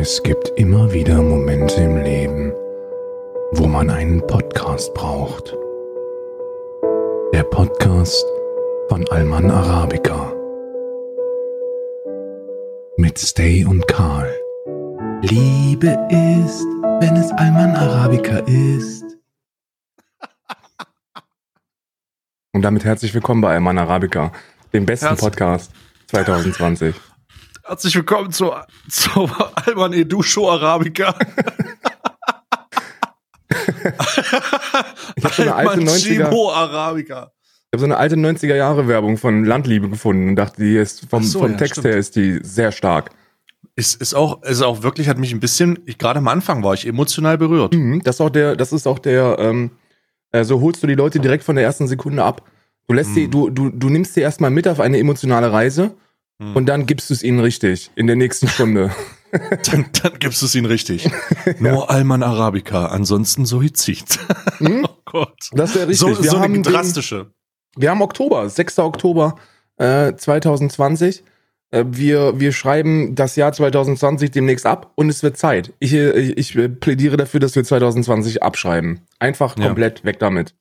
Es gibt immer wieder Momente im Leben, wo man einen Podcast braucht. Der Podcast von Alman Arabica. Mit Stay und Karl. Liebe ist, wenn es Alman Arabica ist. Und damit herzlich willkommen bei Alman Arabica, dem besten Herz- Podcast 2020. Herzlich willkommen zu, zu Alman Edu Show Arabica. Ich habe so eine alte 90er, Chimo Arabica. ich so eine alte 90er Jahre Werbung von Landliebe gefunden und dachte, die ist vom, so, vom ja, Text stimmt. her ist die sehr stark. Ist, ist auch, ist auch wirklich, hat mich ein bisschen, ich, gerade am Anfang war ich emotional berührt. Mhm, das ist auch der, das ist auch der, ähm, äh, so holst du die Leute direkt von der ersten Sekunde ab. Du lässt sie, Mhm. du, du, du nimmst sie erstmal mit auf eine emotionale Reise Mhm. und dann gibst du es ihnen richtig in der nächsten Stunde. Dann, dann gibst du es ihnen richtig. Nur Alman Arabica, ansonsten Suizid. Mhm. oh Gott. Das ist ja richtig. So, wir, so haben eine den, drastische. wir haben Oktober, 6. Oktober äh, 2020. Äh, wir, wir schreiben das Jahr 2020 demnächst ab und es wird Zeit. Ich, äh, ich, ich plädiere dafür, dass wir 2020 abschreiben. Einfach Ja. komplett weg damit.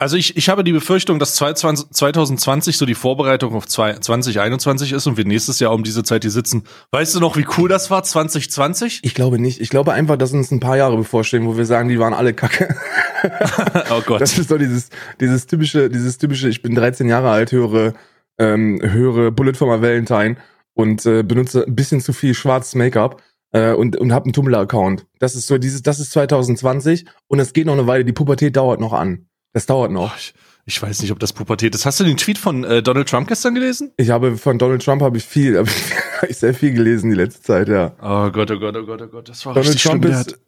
Also ich, ich habe die Befürchtung, dass 2020 2020 so die Vorbereitung auf zwei- 2021 ist und wir nächstes Jahr um diese Zeit hier sitzen. Weißt du noch, wie cool das war, 2020? Ich glaube nicht. Ich glaube einfach, dass uns ein paar Jahre bevorstehen, wo wir sagen, die waren alle kacke. oh Gott. Das ist doch dieses, dieses typische, dieses typische, ich bin 13 Jahre alt, höre, ähm, höre Bullet for my Valentine und äh, benutze ein bisschen zu viel schwarzes Make-up äh, und, und habe einen Tumblr-Account. Das ist so dieses, das ist 2020 und es geht noch eine Weile, die Pubertät dauert noch an. Das dauert noch. ich, ich weiß nicht, ob das Pubertät ist. Hast du den Tweet von äh, Donald Trump gestern gelesen? Ich habe von Donald Trump habe ich viel, habe ich, sehr viel gelesen die letzte Zeit, ja. Oh Gott, oh Gott, oh Gott, oh Gott, das war Donald richtig Trump schlimm. Ist,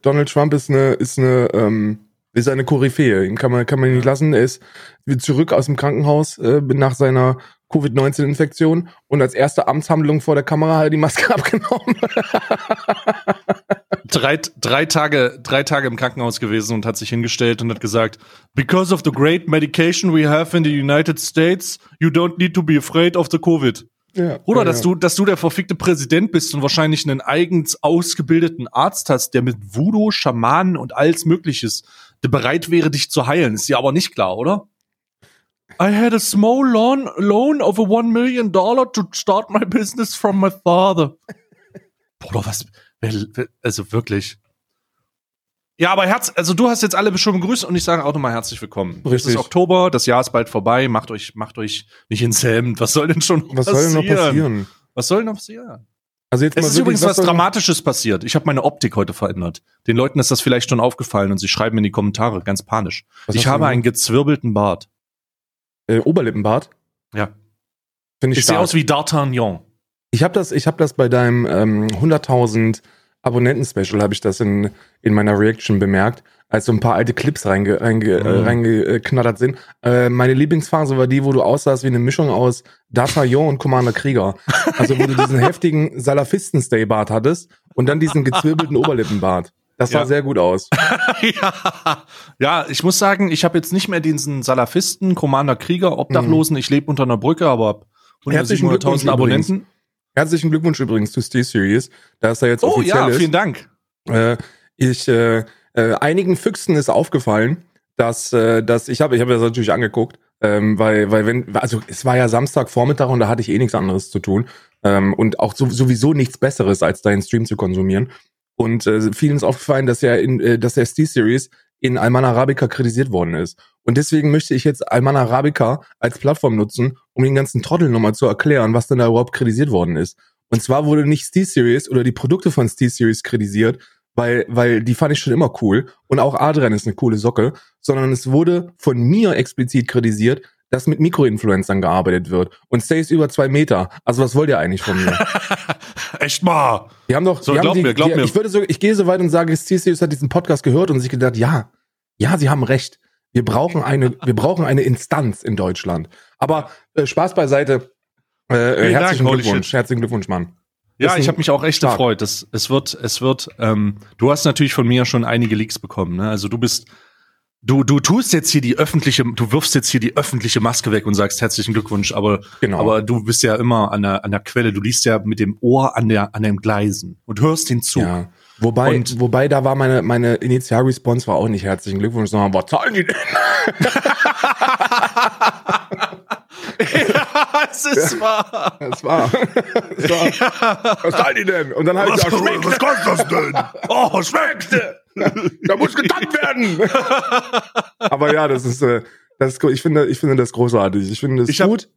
Donald Trump ist eine, ist eine, ähm, ist eine Koryphäe. Ihn kann man, kann man nicht lassen. Er ist wieder zurück aus dem Krankenhaus äh, nach seiner Covid-19-Infektion und als erste Amtshandlung vor der Kamera hat er die Maske abgenommen. drei, drei, Tage, drei Tage im Krankenhaus gewesen und hat sich hingestellt und hat gesagt, because of the great medication we have in the United States, you don't need to be afraid of the Covid. ja, Oder ja, dass du, dass du der verfickte Präsident bist und wahrscheinlich einen eigens ausgebildeten Arzt hast, der mit Voodoo, Schamanen und alles Mögliches der bereit wäre, dich zu heilen. Ist dir aber nicht klar, oder? I had a small loan, loan of a one million dollar to start my business from my father. Bruder, was, also wirklich. Ja, aber Herz, also du hast jetzt alle schon begrüßt und ich sage auch nochmal herzlich willkommen. Es Richtig. ist Oktober, das Jahr ist bald vorbei, macht euch, macht euch nicht ins Hemd. Was soll denn schon Was soll denn noch passieren? Was soll denn noch passieren? Also jetzt Es mal ist wirklich, übrigens was, Dramatisches passiert. Ich habe meine Optik heute verändert. Den Leuten ist das vielleicht schon aufgefallen und sie schreiben in die Kommentare ganz panisch. Was ich habe einen gezwirbelten Bart. äh, Oberlippenbart. Ja. Finde ich Ich sehe aus wie D'Artagnan. Ich habe das, ich habe das bei deinem ähm, 100.000 Abonnenten-Special habe ich das in, in meiner Reaction bemerkt, als so ein paar alte Clips reinge, reinge, äh, Mhm. reingeknattert sind. Äh, meine Lieblingsphase war die, wo du aussahst wie eine Mischung aus D'Artagnan und Commander Krieger. Also wo du diesen heftigen Salafisten-Stay-Bart hattest und dann diesen gezwirbelten Oberlippenbart. Das sah Ja. sehr gut aus. ja. ja, ich muss sagen, ich habe jetzt nicht mehr diesen Salafisten, Commander Krieger, Obdachlosen. Ich lebe unter einer Brücke, aber hab Mhm. Herzlichen 100.000 Glückwunsch Abonnenten. Herzlichen Glückwunsch übrigens zu Steel Series, da es da jetzt Oh offiziell ja, ist. vielen Dank. Äh, ich, äh, äh, einigen Füchsen ist aufgefallen, dass, äh, dass ich habe, ich habe das natürlich angeguckt, ähm, weil, weil wenn, also es war ja Samstagvormittag und da hatte ich eh nichts anderes zu tun ähm, und auch so, sowieso nichts Besseres, als deinen Stream zu konsumieren. Und äh, vielen ist aufgefallen, dass er in, äh, dass der Steel Series in Alman Arabica kritisiert worden ist. Und deswegen möchte ich jetzt Alman Arabica als Plattform nutzen, um den ganzen Trottel nochmal zu erklären, was denn da überhaupt kritisiert worden ist. Und zwar wurde nicht Steel Series oder die Produkte von Steel Series kritisiert, weil, weil die fand ich schon immer cool und auch Adrian ist eine coole Socke, sondern es wurde von mir explizit kritisiert, dass mit Mikroinfluencern gearbeitet wird. Und Stay ist über zwei Meter. Also was wollt ihr eigentlich von mir? Echt mal. Die haben doch, So, die haben glaub die, mir, glaub die, mir. Ich würde so, ich gehe so weit und sage, Steel Series hat diesen Podcast gehört und sich gedacht, ja, ja, sie haben recht. Wir brauchen eine, wir brauchen eine Instanz in Deutschland. Aber äh, Spaß beiseite. Äh, Vielen herzlichen Dank, Glückwunsch, herzlichen Glückwunsch, Mann. Ja, ich habe mich auch echt stark. gefreut. Das, es wird, es wird, ähm, du hast natürlich von mir schon einige Leaks bekommen. Ne? Also du bist, Du, du tust jetzt hier die öffentliche, du wirfst jetzt hier die öffentliche Maske weg und sagst herzlichen Glückwunsch, aber, Genau. aber du bist ja immer an der, an der Quelle, du liest ja mit dem Ohr an der, an den Gleisen und hörst den Zug. Ja. Wobei, Und- wobei da war meine, meine Initialresponse war auch nicht herzlichen Glückwunsch, sondern was zahlen die denn? ja, es ist wahr. Das war, das war was zahlen die denn? Und dann halt, ja, schmeckt, kostet das denn? Oh, schmeckt! da muss getankt werden. Aber ja, das ist, äh, das ist, ich finde, ich finde das großartig. Ich finde das Ich hab- gut.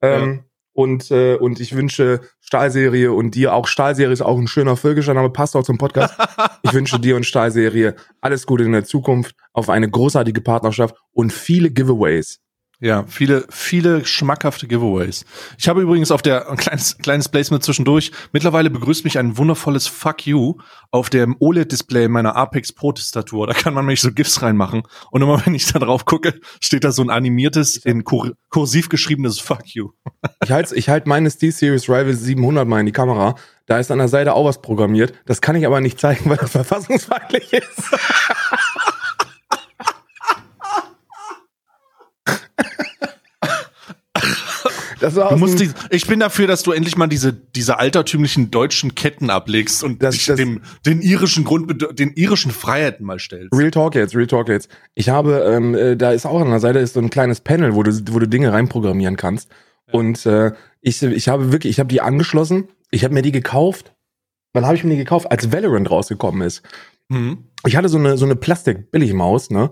Ähm, Und, äh, und ich wünsche Stahlserie und dir auch Stahlserie ist auch ein schöner völkischer Name, passt auch zum Podcast. ich wünsche dir und Stahlserie alles Gute in der Zukunft, auf eine großartige Partnerschaft und viele Giveaways. Ja, viele, viele schmackhafte Giveaways. Ich habe übrigens auf der, ein kleines, kleines Placement zwischendurch, mittlerweile begrüßt mich ein wundervolles Fuck you auf dem OLED-Display meiner Apex Pro-Tastatur. Da kann man nämlich so GIFs reinmachen. Und immer wenn ich da drauf gucke, steht da so ein animiertes, in kur kursiv geschriebenes Fuck you. Ich halte ich halt meine SteelSeries Rival 700 mal in die Kamera. Da ist an der Seite auch was programmiert. Das kann ich aber nicht zeigen, weil das verfassungsfeindlich ist. Das war Du musst die, ich bin dafür, dass du endlich mal diese, diese altertümlichen deutschen Ketten ablegst und Das- dich das- dem, den irischen Grund, den irischen Freiheiten mal stellst. Real Talk jetzt, Real Talk jetzt. Ich habe, ähm, äh, da ist auch an der Seite ist so ein kleines Panel, wo du, wo du Dinge reinprogrammieren kannst. Und äh, ich, ich habe wirklich, ich habe die angeschlossen. Ich habe mir die gekauft. Wann habe ich mir die gekauft? Als Valorant rausgekommen ist. Mhm. Ich hatte so eine so eine Plastik-Billigmaus, ne?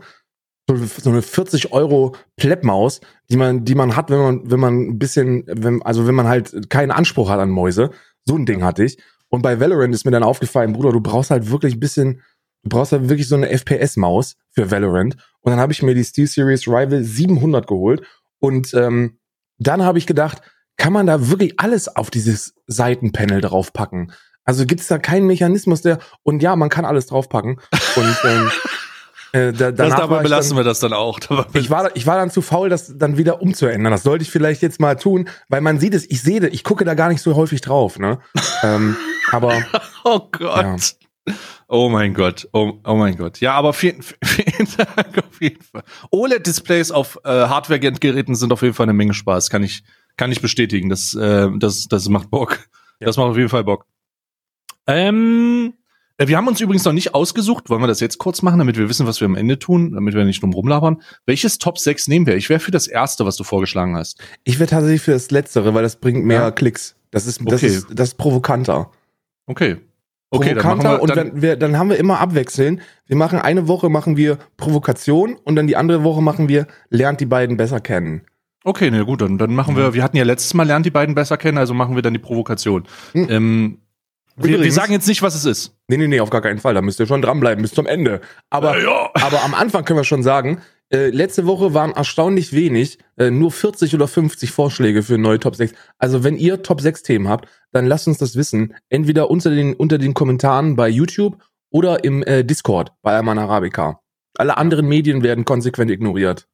So, eine 40 Euro Pleppmaus, die man, die man hat, wenn man, wenn man ein bisschen, wenn, also wenn man halt keinen Anspruch hat an Mäuse. So ein Ding hatte ich. Und bei Valorant ist mir dann aufgefallen, Bruder, du brauchst halt wirklich ein bisschen, du brauchst halt wirklich so eine FPS-Maus für Valorant. Und dann habe ich mir die SteelSeries Rival 700 geholt. Und ähm, dann habe ich gedacht, kann man da wirklich alles auf dieses Seitenpanel draufpacken? Also gibt es da keinen Mechanismus, der und ja, man kann alles draufpacken. Und ähm, äh, da, Das, dabei belassen dann, wir das dann auch. Ich war, ich war dann zu faul, das dann wieder umzuändern. Das sollte ich vielleicht jetzt mal tun, weil man sieht es, ich sehe, das, ich gucke da gar nicht so häufig drauf, ne? ähm, aber Oh Gott. Oh mein Gott. Oh, oh mein Gott. Ja, aber vielen, vielen Dank auf jeden Fall. OLED-Displays auf äh, Hardware-Geräten sind auf jeden Fall eine Menge Spaß. Kann ich, kann ich bestätigen. Das, äh, das, das macht Bock. Ja. Das macht auf jeden Fall Bock. Ähm, äh, wir haben uns übrigens noch nicht ausgesucht. Wollen wir das jetzt kurz machen, damit wir wissen, was wir am Ende tun, damit wir nicht drum rumlabern? Welches Top 6 nehmen wir? Ich wäre für das erste, was du vorgeschlagen hast. ich wäre tatsächlich für das Letztere, weil das bringt mehr Ja. Klicks. Das ist, das Okay. ist, das ist provokanter. Okay. Okay, dann provokanter wir, und dann, wir, dann haben wir immer abwechseln. Wir machen eine Woche machen wir Provokation und dann die andere Woche machen wir lernt die beiden besser kennen. Okay, na gut, dann, dann machen wir, wir hatten ja letztes Mal lernt die beiden besser kennen, also machen wir dann die Provokation. Hm. Ähm, wir, wir sagen jetzt nicht, was es ist. Nee, nee, nee, auf gar keinen Fall. Da müsst ihr schon dranbleiben bis zum Ende. Aber, ja. aber am Anfang können wir schon sagen, äh, letzte Woche waren erstaunlich wenig, äh, nur 40 oder 50 Vorschläge für neue Top 6. Also wenn ihr Top 6 Themen habt, dann lasst uns das wissen. Entweder unter den, unter den Kommentaren bei YouTube oder im äh, Discord bei Alman Arabica. Alle anderen Medien werden konsequent ignoriert.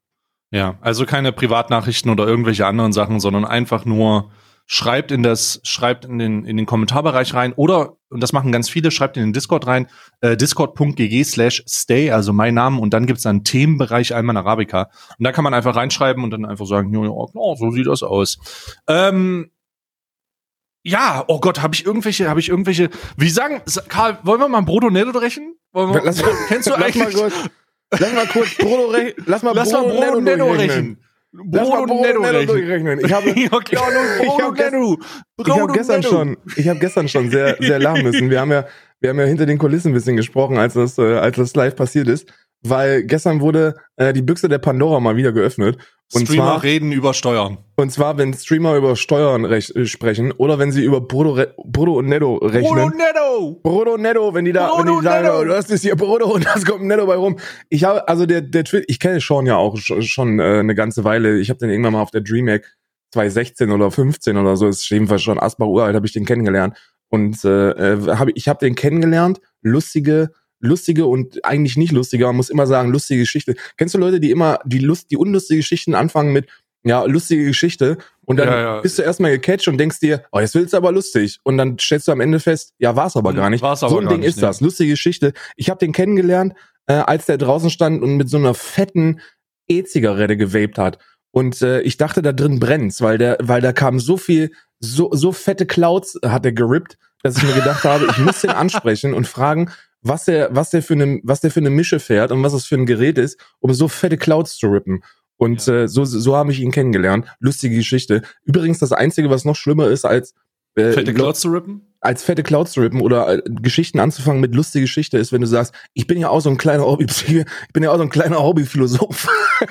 Ja, also keine Privatnachrichten oder irgendwelche anderen Sachen, sondern einfach nur schreibt in das, schreibt in den, in den Kommentarbereich rein oder, und das machen ganz viele, schreibt in den Discord rein, äh, discord.gg slash stay, also mein Name, und dann gibt's einen Themenbereich Alman Arabica. Und da kann man einfach reinschreiben und dann einfach sagen, ja, genau, so sieht das aus. Ähm, ja, oh Gott, habe ich irgendwelche, habe ich irgendwelche, wie sagen, Karl, wollen wir mal ein Brodo Netto brechen? Wir, Lass, kennst du lass mal eigentlich? kurz, lass mal kurz Brodo lass mal Lass Brodo Brodo Netto durchrechnen. Mal Brodo Netto durchrechnen. Ich habe, okay, ich Brodo hab gest- Netto. Ich habe gestern schon, ich habe gestern schon sehr, sehr lachen müssen. Wir haben ja, wir haben ja hinter den Kulissen ein bisschen gesprochen, als das, äh, als das live passiert ist, weil gestern wurde äh, die Büchse der Pandora mal wieder geöffnet. Und Streamer zwar, reden über Steuern. und zwar, wenn Streamer über Steuern rech äh, sprechen oder wenn sie über Brutto, re- Brutto und Netto Brodo rechnen. Netto. Brutto Netto, wenn die da, Brutto wenn die sagen, Netto. das ist hier Brutto und das kommt Netto bei rum. Ich habe, also der, der Twitch, ich kenne Sean ja auch schon, schon äh, eine ganze Weile. Ich habe den irgendwann mal auf der DreamHack 2016 oder 15 oder so, ist jedenfalls schon Asbach uralt, habe ich den kennengelernt. Und äh, äh, hab, ich habe den kennengelernt, lustige, lustige und eigentlich nicht lustige, man muss immer sagen, lustige Geschichte. Kennst du Leute, die immer die Lust, die unlustige Geschichten anfangen mit, ja, lustige Geschichte und dann Ja, ja. bist du erstmal gecatcht und denkst dir, oh, jetzt willst du aber lustig. Und dann stellst du am Ende fest, ja, war's aber gar nicht. War's aber so ein Ding nicht, ist nee. das. Lustige Geschichte. Ich habe den kennengelernt äh, als der draußen stand und mit so einer fetten E-Zigarette gewaped hat. Und äh, ich dachte, da drin brennt's, weil der, weil da kam so viel, so, so fette Clouds hat er gerippt, dass ich mir gedacht habe, ich muss den ansprechen und fragen, was der, was der für eine, was der für eine Mische fährt und was das für ein Gerät ist, um so fette Clouds zu rippen. Und ja. äh, so, so habe ich ihn kennengelernt. Lustige Geschichte. Übrigens, das Einzige, was noch schlimmer ist, als äh, fette Clouds zu rippen? Als fette Clouds zu rippen oder äh, Geschichten anzufangen mit lustige Geschichte ist, wenn du sagst, ich bin ja auch so ein kleiner Hobby, ich bin ja auch so ein kleiner Hobbyphilosoph.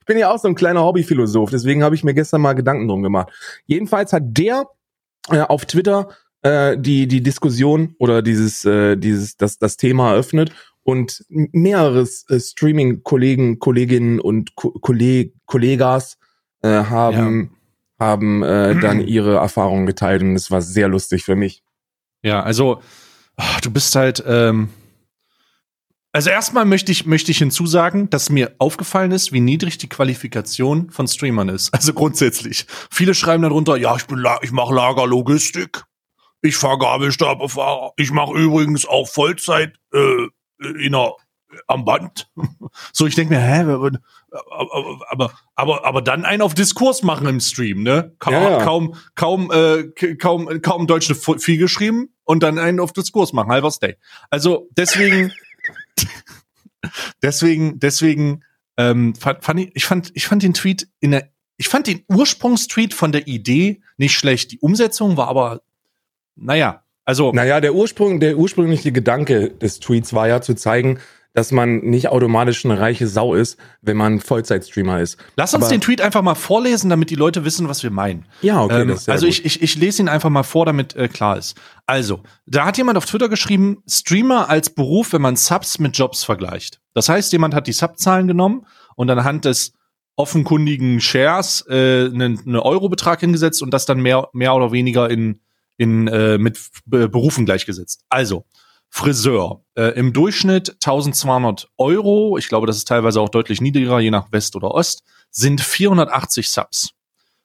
ich bin ja auch so ein kleiner Hobbyphilosoph, deswegen habe ich mir gestern mal Gedanken drum gemacht. Jedenfalls hat der äh, auf Twitter äh, die die Diskussion oder dieses äh, dieses das das Thema eröffnet und mehrere äh, Streaming Kollegen Kolleginnen und Ko Kolleg Kollegas äh, haben ja. haben äh, dann ihre Erfahrungen geteilt und es war sehr lustig für mich. Ja, also ach, du bist halt ähm also erstmal möchte ich, möchte ich hinzusagen, dass mir aufgefallen ist, wie niedrig die Qualifikation von Streamern ist. Also grundsätzlich. Viele schreiben darunter, ja, ich bin, ich mache Lagerlogistik. Ich fahre Gabelstaplerfahrer. Ich mache übrigens auch Vollzeit äh, in einer, am Band. so, ich denke mir, hä, aber, aber, aber, aber dann einen auf Diskurs machen im Stream, ne? Ka ja, ja. Kaum, kaum, äh, kaum, kaum Deutsch viel geschrieben und dann einen auf Diskurs machen, halber Stay. Also deswegen, deswegen, deswegen, ähm, fand, fand ich, ich fand, ich fand den Tweet in der, ich fand den Ursprungstweet von der Idee nicht schlecht. Die Umsetzung war aber naja, also. Naja, der Ursprung, der ursprüngliche Gedanke des Tweets war ja zu zeigen, dass man nicht automatisch eine reiche Sau ist, wenn man Vollzeitstreamer ist. Lass uns Aber den Tweet einfach mal vorlesen, damit die Leute wissen, was wir meinen. Ja, okay. Ähm, also ich, ich, ich lese ihn einfach mal vor, damit äh, klar ist. Also, da hat jemand auf Twitter geschrieben, Streamer als Beruf, wenn man Subs mit Jobs vergleicht. Das heißt, jemand hat die Subzahlen genommen und anhand des offenkundigen Shares äh, einen, einen Eurobetrag hingesetzt und das dann mehr, mehr oder weniger in in, äh, mit Berufen gleichgesetzt. Also, Friseur. Äh, Im Durchschnitt 1200 Euro, ich glaube, das ist teilweise auch deutlich niedriger, je nach West oder Ost, sind 480 Subs.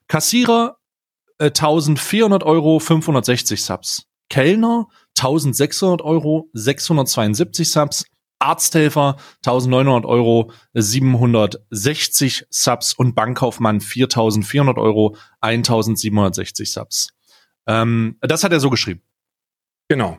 Kassierer äh, 1400 Euro, 560 Subs. Kellner 1600 Euro, 672 Subs. Arzthelfer 1900 Euro, 760 Subs und Bankkaufmann 4400 Euro, 1760 Subs. Ähm, das hat er so geschrieben. Genau.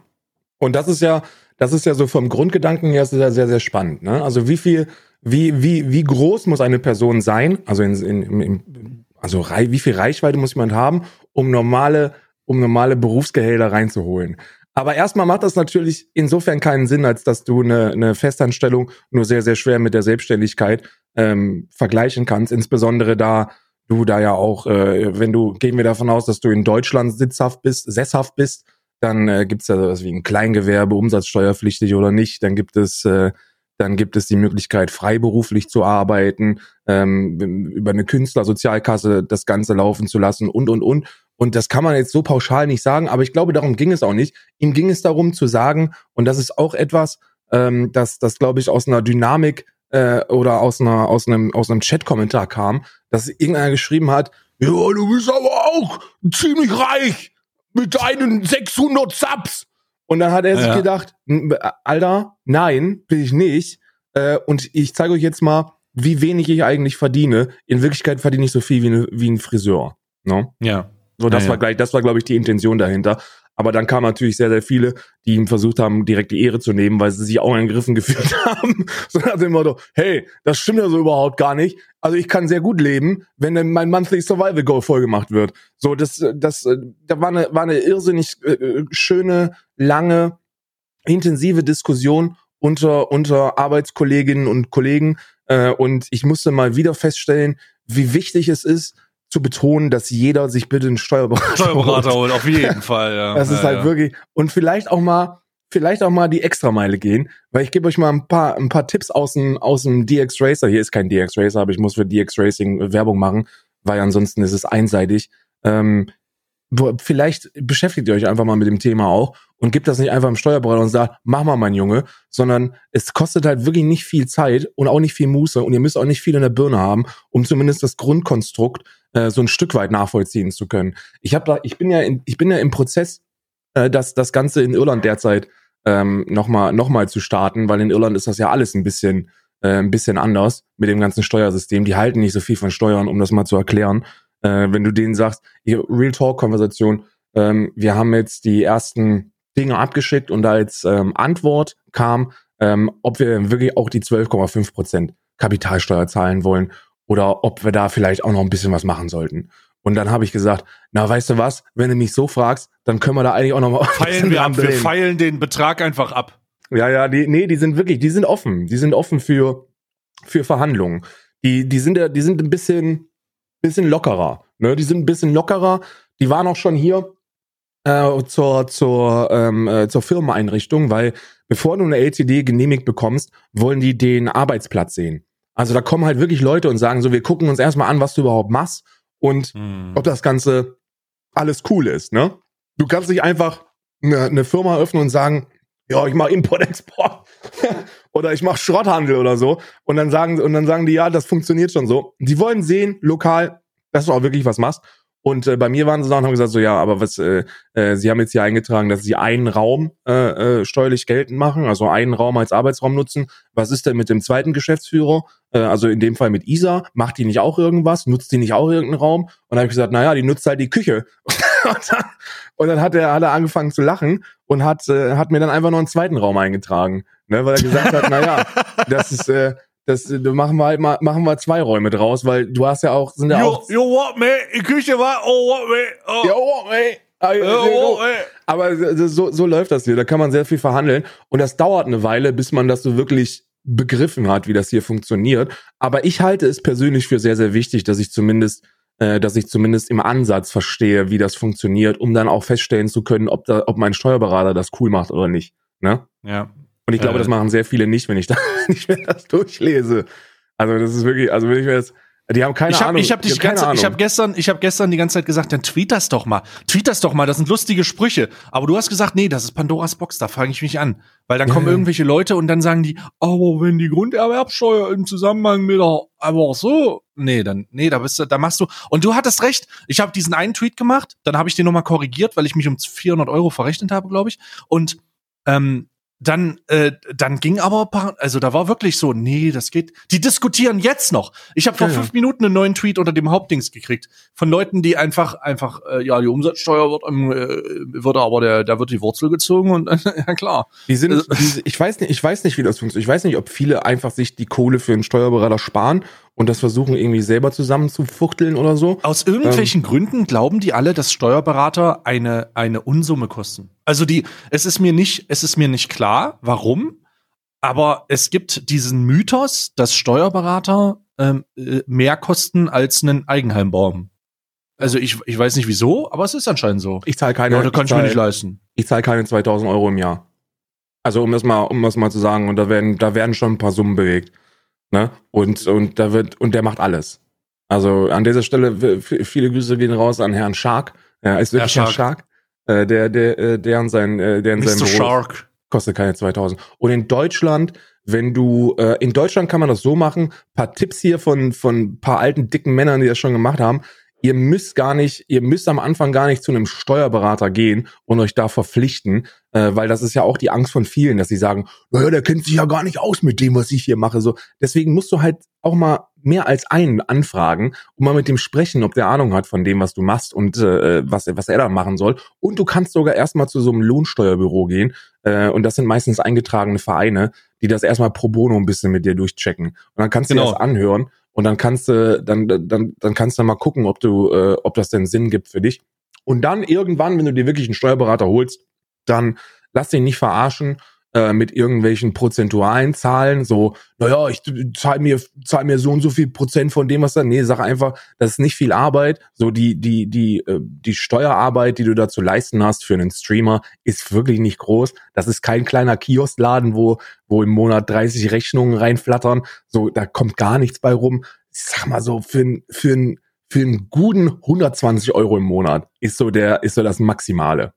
Und das ist ja, das ist ja so vom Grundgedanken her sehr, sehr, sehr spannend. Ne? Also wie viel, wie, wie, wie groß muss eine Person sein? Also in, in, in also wie viel Reichweite muss jemand haben, um normale, um normale Berufsgehälter reinzuholen? Aber erstmal macht das natürlich insofern keinen Sinn, als dass du eine, eine Festanstellung nur sehr, sehr schwer mit der Selbstständigkeit ähm, vergleichen kannst. Insbesondere da du da ja auch, äh, wenn du, gehen wir davon aus, dass du in Deutschland sitzhaft bist, sesshaft bist, dann äh, gibt es ja sowas wie ein Kleingewerbe, umsatzsteuerpflichtig oder nicht, dann gibt es äh, dann gibt es die Möglichkeit, freiberuflich zu arbeiten, ähm, über eine Künstlersozialkasse das Ganze laufen zu lassen und, und, und. Und das kann man jetzt so pauschal nicht sagen, aber ich glaube, darum ging es auch nicht. Ihm ging es darum zu sagen, und das ist auch etwas, ähm, das, das glaube ich, aus einer Dynamik äh, oder aus einer aus einem aus einem Chat-Kommentar kam, dass irgendeiner geschrieben hat, ja, du bist aber auch ziemlich reich mit deinen 600 Subs. Und dann hat er sich ja. gedacht, Alter, nein, bin ich nicht. Äh, und ich zeige euch jetzt mal, wie wenig ich eigentlich verdiene. In Wirklichkeit verdiene ich so viel wie, ne, wie ein Friseur. No? Ja. So, das ja, war gleich, das war, glaube ich, die Intention dahinter. Aber dann kamen natürlich sehr, sehr viele, die ihm versucht haben, direkt die Ehre zu nehmen, weil sie sich auch in Griffen gefühlt haben. So nach dem Motto, hey, das stimmt ja so überhaupt gar nicht. Also ich kann sehr gut leben, wenn dann mein Monthly Survival Goal vollgemacht wird. So, das, das, da war eine, war eine irrsinnig äh, schöne, lange, intensive Diskussion unter, unter Arbeitskolleginnen und Kollegen. Äh, und ich musste mal wieder feststellen, wie wichtig es ist, zu betonen, dass jeder sich bitte einen Steuerberater, Steuerberater holt. Auf jeden Fall, ja. Das ist ja, halt ja. wirklich und vielleicht auch mal, vielleicht auch mal die Extrameile gehen, weil ich gebe euch mal ein paar, ein paar Tipps aus dem, aus dem DX Racer. Hier ist kein DX Racer, aber ich muss für DX Racing Werbung machen, weil ansonsten ist es einseitig. Ähm, vielleicht beschäftigt ihr euch einfach mal mit dem Thema auch und gebt das nicht einfach im Steuerberater und sagt, mach mal, mein Junge, sondern es kostet halt wirklich nicht viel Zeit und auch nicht viel Muße und ihr müsst auch nicht viel in der Birne haben, um zumindest das Grundkonstrukt äh, so ein Stück weit nachvollziehen zu können. Ich habe da, ich bin ja, in, ich bin ja im Prozess, äh, das das Ganze in Irland derzeit ähm, nochmal noch mal zu starten, weil in Irland ist das ja alles ein bisschen, äh, ein bisschen anders mit dem ganzen Steuersystem. Die halten nicht so viel von Steuern, um das mal zu erklären. Äh, wenn du denen sagst, hier, Real Talk-Konversation, ähm, wir haben jetzt die ersten Dinge abgeschickt und da als ähm, Antwort kam, ähm, ob wir wirklich auch die 12,5 Prozent Kapitalsteuer zahlen wollen oder ob wir da vielleicht auch noch ein bisschen was machen sollten. Und dann habe ich gesagt, na, weißt du was, wenn du mich so fragst, dann können wir da eigentlich auch noch mal feilen wir ab, wir feilen den Betrag einfach ab. Ja, ja, die, nee, die sind wirklich, die sind offen, die sind offen für für Verhandlungen. Die die sind ja, die sind ein bisschen bisschen lockerer, ne? Die sind ein bisschen lockerer. Die waren auch schon hier äh, zur zur ähm, äh, zur Firmeneinrichtung, weil bevor du eine LTD genehmigt bekommst, wollen die den Arbeitsplatz sehen. Also da kommen halt wirklich Leute und sagen so, wir gucken uns erstmal an, was du überhaupt machst und hm. ob das Ganze alles cool ist, ne? Du kannst nicht einfach eine, eine Firma öffnen und sagen, ja, ich mache Import-Export oder ich mache Schrotthandel oder so und dann sagen und dann sagen die, ja, das funktioniert schon so. Die wollen sehen, lokal, dass du auch wirklich was machst und äh, bei mir waren sie da und haben gesagt, so ja, aber was, äh, äh, sie haben jetzt hier eingetragen, dass sie einen Raum äh, äh, steuerlich geltend machen, also einen Raum als Arbeitsraum nutzen. Was ist denn mit dem zweiten Geschäftsführer? Äh, also in dem Fall mit Isa, macht die nicht auch irgendwas? Nutzt die nicht auch irgendeinen Raum? Und dann habe ich gesagt, naja, die nutzt halt die Küche. und, dann, und dann hat er, er angefangen zu lachen und hat, äh, hat mir dann einfach noch einen zweiten Raum eingetragen. Ne, weil er gesagt hat, naja, das ist, äh, das da machen wir halt mal, machen wir zwei Räume draus, weil du hast ja auch, sind ja yo, auch. Yo, what, man? Die Küche war, oh, what, man? Oh. Ja, what, man? Aber so, so läuft das hier. Da kann man sehr viel verhandeln. Und das dauert eine Weile, bis man das so wirklich begriffen hat, wie das hier funktioniert. Aber ich halte es persönlich für sehr, sehr wichtig, dass ich zumindest, äh, dass ich zumindest im Ansatz verstehe, wie das funktioniert, um dann auch feststellen zu können, ob da, ob mein Steuerberater das cool macht oder nicht. Ne? Ja. Und ich glaube, äh, das machen sehr viele nicht, wenn ich, da, ich mir das durchlese. Also das ist wirklich, also wenn ich mir jetzt, die haben keine ich hab, Ahnung. Ich habe dich ganz, ich habe gestern, ich habe gestern die ganze Zeit gesagt, dann tweet das doch mal, tweet das doch mal, das sind lustige Sprüche. Aber du hast gesagt, nee, das ist Pandoras Box, da fange ich mich an, weil dann kommen ja. irgendwelche Leute und dann sagen die, aber wenn die Grunderwerbsteuer im Zusammenhang mit der, aber so, nee, dann, nee, da bist du, da machst du. Und du hattest recht. Ich habe diesen einen Tweet gemacht, dann habe ich den nochmal korrigiert, weil ich mich um 400 Euro verrechnet habe, glaube ich. Und ähm, dann, äh, dann ging aber, also da war wirklich so, nee, das geht. Die diskutieren jetzt noch. Ich habe vor ja, fünf Minuten einen neuen Tweet unter dem Hauptdings gekriegt von Leuten, die einfach, einfach, äh, ja, die Umsatzsteuer wird, ähm, äh, wird aber der, da wird die Wurzel gezogen und ja klar. Die sind, also die, ich weiß nicht, ich weiß nicht, wie das funktioniert. Ich weiß nicht, ob viele einfach sich die Kohle für einen Steuerberater sparen und das versuchen irgendwie selber zusammenzufuchteln oder so. Aus irgendwelchen ähm, Gründen glauben die alle, dass Steuerberater eine eine Unsumme kosten. Also die, es ist mir nicht, es ist mir nicht klar, warum, aber es gibt diesen Mythos, dass Steuerberater ähm, äh, mehr kosten als einen Eigenheimbaum. Also ich, ich weiß nicht wieso, aber es ist anscheinend so. Ich zahle keine. Da kann ich, zahl, mir nicht leisten. Ich zahle keine 2000 Euro im Jahr. Also um das mal, um das mal zu sagen, und da werden, da werden schon ein paar Summen bewegt. Ne? Und, und da wird, und der macht alles. Also an dieser Stelle viele Grüße gehen raus an Herrn Shark. Er ist wirklich Herr Shark. Shark. Äh, der, der, äh, der an sein, äh, der in seinem Shark. kostet keine 2000. Und in Deutschland, wenn du, in Deutschland kann man das so machen, paar Tipps hier von, von paar alten, dicken Männern, die das schon gemacht haben ihr müsst gar nicht, ihr müsst am Anfang gar nicht zu einem Steuerberater gehen und euch da verpflichten, äh, weil das ist ja auch die Angst von vielen, dass sie sagen, naja, der kennt sich ja gar nicht aus mit dem, was ich hier mache. So, deswegen musst du halt auch mal mehr als einen anfragen und mal mit dem sprechen, ob der Ahnung hat von dem, was du machst und äh, was, was er da machen soll. Und du kannst sogar erstmal zu so einem Lohnsteuerbüro gehen. Äh, und das sind meistens eingetragene Vereine, die das erstmal pro bono ein bisschen mit dir durchchecken. Und dann kannst du genau. dir das anhören und dann kannst du, dann, dann, dann kannst du mal gucken, ob du, äh, ob das denn Sinn gibt für dich. Und dann irgendwann, wenn du dir wirklich einen Steuerberater holst, dann lass dich nicht verarschen äh, mit irgendwelchen prozentualen Zahlen, so, naja, ich zahl mir, zahl mir so und so viel Prozent von dem, was da. Nee, sag einfach, das ist nicht viel Arbeit. So die, die, die, äh, die Steuerarbeit, die du da zu leisten hast für einen Streamer, ist wirklich nicht groß. Das ist kein kleiner Kioskladen, wo, wo im Monat 30 Rechnungen reinflattern. So, da kommt gar nichts bei rum. Ich sag mal so, für, für, für einen guten 120 Euro im Monat ist so der, ist so das Maximale.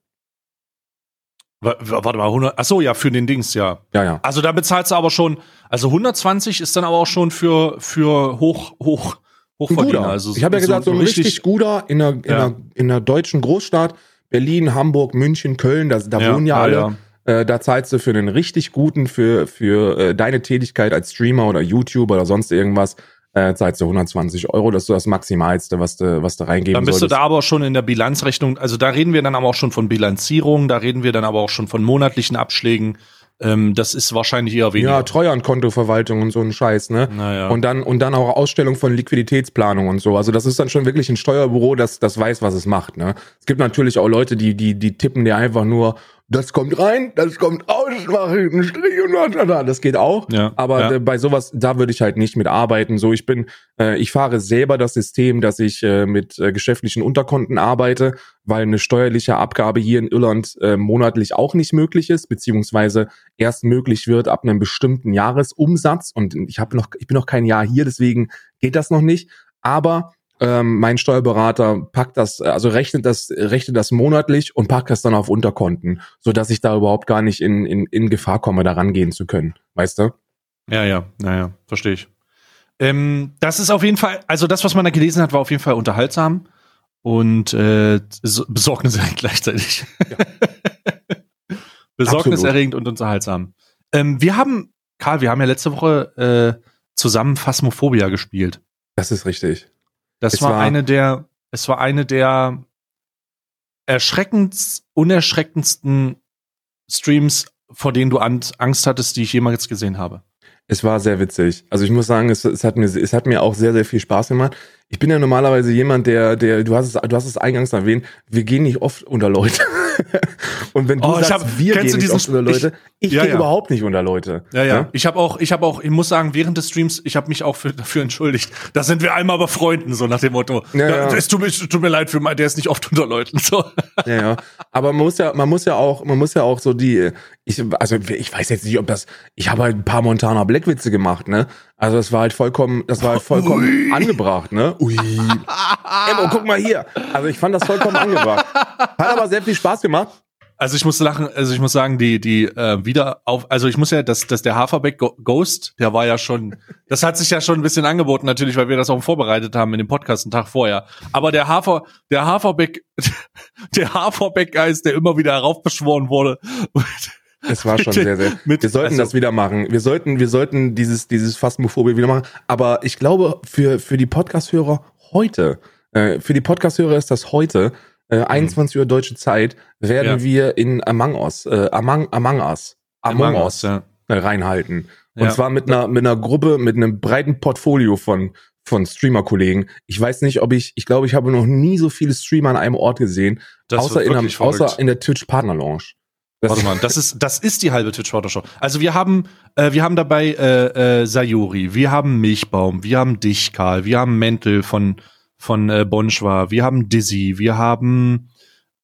Warte mal, 100, ach so, ja, für den Dings, ja. Ja, ja. Also da bezahlst du aber schon, also 120 ist dann aber auch schon für, für hoch, hoch, Hochverdiener. Also ich habe ja gesagt, so, so ein richtig, richtig guter in einer, in, ja. einer, in einer deutschen Großstadt, Berlin, Hamburg, München, Köln, da, da ja, wohnen ja alle. Ja. Äh, da zahlst du für einen richtig guten, für, für äh, deine Tätigkeit als Streamer oder YouTuber oder sonst irgendwas, äh, zahlst du 120 Euro. Das ist so das Maximalste, was du, was du reingeben Dann bist solltest. du da aber schon in der Bilanzrechnung, also da reden wir dann aber auch schon von Bilanzierung, da reden wir dann aber auch schon von monatlichen Abschlägen. Ähm, das ist wahrscheinlich eher weniger. Ja, Treuhandkontoverwaltung und so ein Scheiß, ne? Naja. Und dann, und dann auch Ausstellung von Liquiditätsplanung und so. Also das ist dann schon wirklich ein Steuerbüro, das, das weiß, was es macht, ne? Es gibt natürlich auch Leute, die, die, die tippen dir einfach nur, das kommt rein, das kommt raus, mach einen Strich und da, da, da. Das geht auch. Ja, Aber ja. äh, bei sowas, da würde ich halt nicht mit arbeiten. So, ich bin, äh, ich fahre selber das System, dass ich äh, mit äh, geschäftlichen Unterkonten arbeite, weil eine steuerliche Abgabe hier in Irland äh, monatlich auch nicht möglich ist, beziehungsweise erst möglich wird ab einem bestimmten Jahresumsatz. Und ich habe noch, ich bin noch kein Jahr hier, deswegen geht das noch nicht. Aber ähm, mein Steuerberater packt das, also rechnet das, rechnet das monatlich und packt das dann auf Unterkonten, so dass ich da überhaupt gar nicht in, in, in Gefahr komme, da rangehen zu können. Weißt du? Ja, ja, naja, verstehe ich. Ähm, das ist auf jeden Fall, also das, was man da gelesen hat, war auf jeden Fall unterhaltsam und äh, so- besorgniserregend gleichzeitig. besorgniserregend und unterhaltsam. Ähm, wir haben, Karl, wir haben ja letzte Woche äh, zusammen Phasmophobia gespielt. Das ist richtig. Das war, war- eine der, es war eine der erschreckendst, unerschreckendsten Streams, vor denen du an, Angst hattest, die ich jemals gesehen habe. Es war sehr witzig. Also ich muss sagen, es, es, hat mir, es hat mir auch sehr, sehr viel Spaß gemacht. Ich bin ja normalerweise jemand, der, der, du hast es, du hast es eingangs erwähnt, wir gehen nicht oft unter Leute. Und wenn du Oh, ich sagst, hab- wir kennst gehen du nicht diesen oft unter Leute, ich, ja, gehe ja. überhaupt nicht unter Leute. Ja, ja. Ich habe auch, ich habe auch, ich muss sagen, während des Streams, ich habe mich auch für, dafür entschuldigt. Da sind wir einmal bei Freunden, so nach dem Motto. Ja, Ja, ja. Es tut tut mir leid für mal, der ist nicht oft unter Leuten. So. Ja, ja. Aber man muss ja, man muss ja auch, man muss ja auch so die, ich, also ich weiß jetzt nicht, ob das, ich habe halt ein paar Montana Blackwitze gemacht, ne? Also das war halt vollkommen, das war halt vollkommen angebracht, ne? Ui. Emo, guck mal hier. Also ich fand das vollkommen angebracht. Hat aber sehr viel Spaß gemacht. Also ich muss lachen, also ich muss sagen, die, die äh, wieder auf, also ich muss ja, dass, dass der Haferbeck Ghost, der war ja schon, das hat sich ja schon ein bisschen angeboten, natürlich, weil wir das auch vorbereitet haben in dem Podcast einen Tag vorher. Aber der Hafer, der Haferbeck, der Haferbeck-Geist, der immer wieder heraufbeschworen wurde. Es war schon sehr, sehr. mit- wir sollten also- das wieder machen. Wir sollten, wir sollten dieses, dieses Phasmophobie wieder machen. Aber ich glaube, für, für die Podcast-Hörer heute, äh, für die Podcast-Hörer ist das heute, äh, 21 Uhr deutsche Zeit, werden Ja. wir in Among Us, äh, Among, Among Us, Among, Us ja. äh, reinhalten. Und Ja. zwar mit einer, mit einer Gruppe, mit einem breiten Portfolio von, von Streamer-Kollegen. Ich weiß nicht, ob ich, ich glaube, ich habe noch nie so viele Streamer an einem Ort gesehen, Das außer in, einem, verrückt. außer in der Twitch-Partner-Lounge. Das- Warte mal, das ist, das ist die halbe twitch show Also wir haben, äh, wir haben dabei äh, äh, Sayuri, wir haben Milchbaum, wir haben dich, Karl, wir haben Mental von von äh, Bonschwa, wir haben Dizzy, wir haben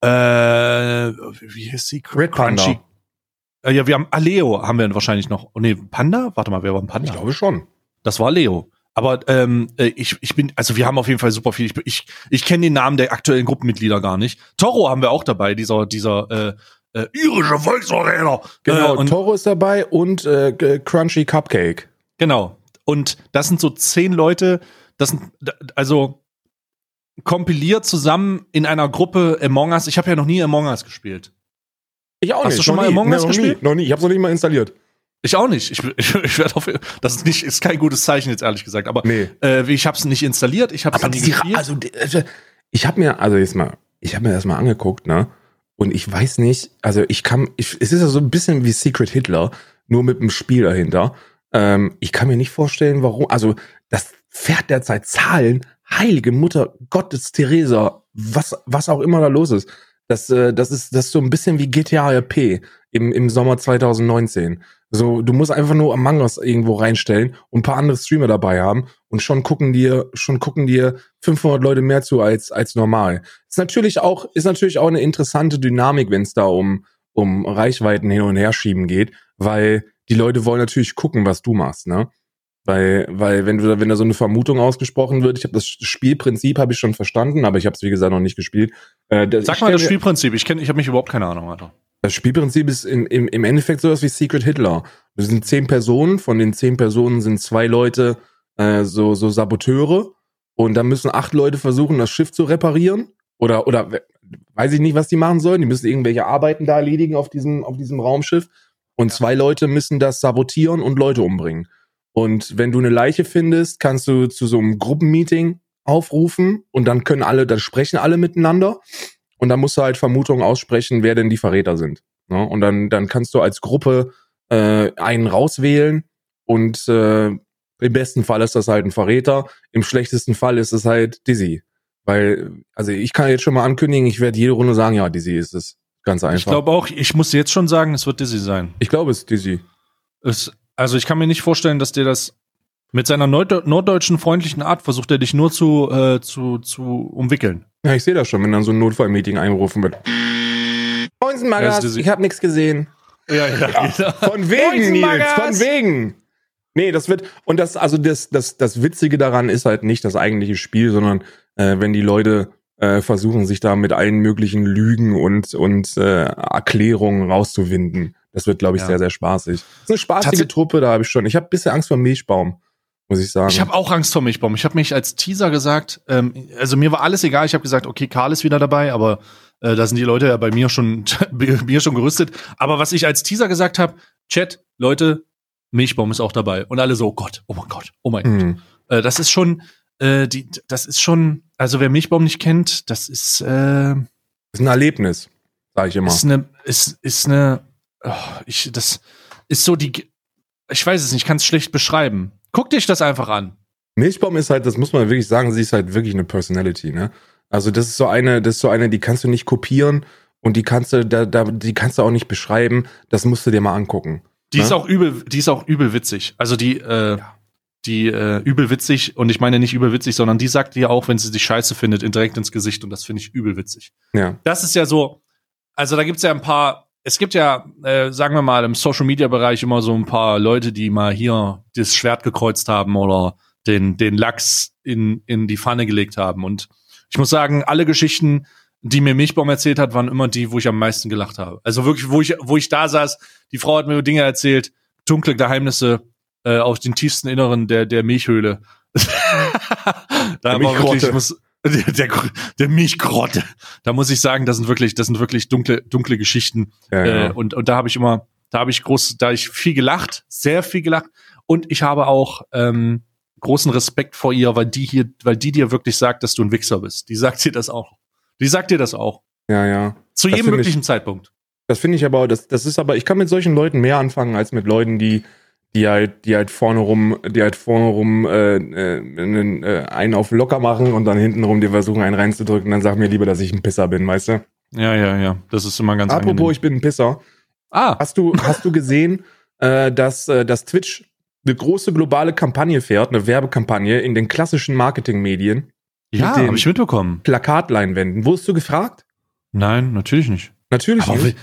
äh, wie heißt sie? Red Panda. Äh, ja, wir haben Aleo haben wir wahrscheinlich noch. Oh nee, Panda? Warte mal, wer war ein Panda? Ich glaube schon. Das war Leo. Aber ähm, äh, ich, ich bin, also wir haben auf jeden Fall super viel. Ich, ich, ich kenne den Namen der aktuellen Gruppenmitglieder gar nicht. Toro haben wir auch dabei, dieser, dieser äh, äh, irische Volksverräter. Genau, Äh, und, Toro ist dabei und äh, Crunchy Cupcake. genau. Und das sind so zehn Leute, das sind also kompiliert zusammen in einer Gruppe Among Us. Ich habe ja noch nie Among Us gespielt. Ich auch Hast nicht. du schon noch mal nie. Among Nee, Us noch gespielt? Nie, noch nie. Ich habe noch nicht mal installiert. Ich auch nicht. Ich, ich, ich werde auf, das ist nicht, ist kein gutes Zeichen jetzt ehrlich gesagt. Aber Nee. äh, ich habe es nicht installiert. Ich habe es nie gespielt. also also, ich habe mir also jetzt mal, ich habe mir das mal angeguckt, ne? Und ich weiß nicht, also ich kann, ich, es ist ja so ein bisschen wie Secret Hitler, nur mit einem Spiel dahinter. Ähm, ich kann mir nicht vorstellen, warum. Also das fährt derzeit Zahlen. Heilige Mutter Gottes Theresa, was was auch immer da los ist. Das, äh, das ist das ist so ein bisschen wie GTA RP im im Sommer 2019. So, du musst einfach nur Among Us irgendwo reinstellen und ein paar andere Streamer dabei haben und schon gucken dir, schon gucken dir 500 Leute mehr zu als, als normal. Ist natürlich auch, ist natürlich auch eine interessante Dynamik, wenn es da um, um Reichweiten hin und her schieben geht, weil die Leute wollen natürlich gucken, was du machst, ne? Weil, weil wenn du, wenn da so eine Vermutung ausgesprochen wird, ich habe das Spielprinzip habe ich schon verstanden, aber ich habe es wie gesagt noch nicht gespielt. Äh, das, Sag mal das Spielprinzip. Ich kenne, ich habe mich überhaupt keine Ahnung, Alter. das Spielprinzip ist im, im, im Endeffekt sowas wie Secret Hitler. Das sind zehn Personen, von den zehn Personen sind zwei Leute äh, so, so Saboteure und da müssen acht Leute versuchen, das Schiff zu reparieren. Oder, oder weiß ich nicht, was die machen sollen. Die müssen irgendwelche Arbeiten da erledigen auf diesem, auf diesem Raumschiff. Und zwei Leute müssen das sabotieren und Leute umbringen. Und wenn du eine Leiche findest, kannst du zu so einem Gruppenmeeting aufrufen und dann können alle, dann sprechen alle miteinander und dann musst du halt Vermutungen aussprechen, wer denn die Verräter sind. Ne? Und dann, dann kannst du als Gruppe äh, einen rauswählen und äh, im besten Fall ist das halt ein Verräter, im schlechtesten Fall ist es halt Dizzy. Weil, also ich kann jetzt schon mal ankündigen, ich werde jede Runde sagen, ja, Dizzy ist es. Ganz einfach. Ich glaube auch, ich muss jetzt schon sagen, es wird Dizzy sein. Ich glaube, es ist Dizzy. Es, also ich kann mir nicht vorstellen, dass der das mit seiner Nord norddeutschen freundlichen Art versucht er dich nur zu, äh, zu, zu umwickeln. Ja, ich sehe das schon, wenn dann so ein Notfallmeeting eingerufen wird. Moinsen Magas, ich habe nichts gesehen. Ja, ja, ja. Von wegen, Nils, von wegen. Nee, das wird, und das, also das, das, das Witzige daran ist halt nicht das eigentliche Spiel, sondern äh, wenn die Leute äh, versuchen, sich da mit allen möglichen Lügen und, und äh, Erklärungen rauszuwinden. Das wird, glaube ich, ja. sehr, sehr spaßig. Das ist eine spaßige Truppe, da habe ich schon. Ich habe bisschen Angst vor Milchbaum, muss ich sagen. Ich habe auch Angst vor Milchbaum. Ich habe mich als Teaser gesagt, ähm, also mir war alles egal. Ich habe gesagt, okay, Karl ist wieder dabei, aber äh, da sind die Leute ja bei mir schon, mir schon gerüstet. Aber was ich als Teaser gesagt habe, Chat, Leute, Milchbaum ist auch dabei. Und alle so, oh Gott, oh mein Gott, oh mein mhm. Gott. Äh, das ist schon, äh, die, das ist schon, also wer Milchbaum nicht kennt, das ist, äh, ist ein Erlebnis, sage ich immer. Ist eine, ist, ist eine, oh, ich, das ist so die, ich weiß es nicht, ich kann es schlecht beschreiben. Guck dich das einfach an. Milchbaum ist halt, das muss man wirklich sagen, sie ist halt wirklich eine Personality, ne? Also das ist so eine, das ist so eine, die kannst du nicht kopieren und die kannst du, da, da, die kannst du auch nicht beschreiben. Das musst du dir mal angucken. Die ne? ist auch übel, die ist auch übel witzig. Also die, äh, ja die äh, übel witzig und ich meine nicht übel witzig, sondern die sagt dir auch, wenn sie dich scheiße findet, direkt ins Gesicht und das finde ich übel witzig. Ja. Das ist ja so, also da gibt's ja ein paar, es gibt ja, äh, sagen wir mal, im Social Media Bereich immer so ein paar Leute, die mal hier das Schwert gekreuzt haben oder den, den Lachs in, in die Pfanne gelegt haben. Und ich muss sagen, alle Geschichten, die mir Milchbaum erzählt hat, waren immer die, wo ich am meisten gelacht habe. Also wirklich, wo ich, wo ich da saß, die Frau hat mir Dinge erzählt, dunkle Geheimnisse, äh, aus den tiefsten Inneren der, der Milchhöhle. da war wirklich, ich muss, der, der, der Milchgrotte. Da muss ich sagen, das sind wirklich, das sind wirklich dunkle, dunkle Geschichten. Ja, ja. Äh, und, und da habe ich immer, da habe ich groß, da habe ich viel gelacht, sehr viel gelacht. Und ich habe auch ähm, großen Respekt vor ihr, weil die hier, weil die dir wirklich sagt, dass du ein Wichser bist. Die sagt dir das auch. Die sagt dir das auch. Ja, ja. Zu das jedem möglichen ich, Zeitpunkt. Das finde ich aber, das, das ist aber, ich kann mit solchen Leuten mehr anfangen als mit Leuten, die die halt, die halt vorne rum, die halt vorne rum äh, äh, äh, einen auf locker machen und dann hinten rum die versuchen, einen reinzudrücken. Dann sag mir lieber, dass ich ein Pisser bin, weißt du? Ja, ja, ja. Das ist immer ganz Apropos, angenehm. ich bin ein Pisser. Ah. Hast du, hast du gesehen, äh, dass, äh, dass Twitch eine große globale Kampagne fährt, eine Werbekampagne in den klassischen Marketingmedien? Ja, habe ich mitbekommen. Plakatleinwänden. Wurdest du gefragt? Nein, natürlich nicht. Natürlich Aber nicht.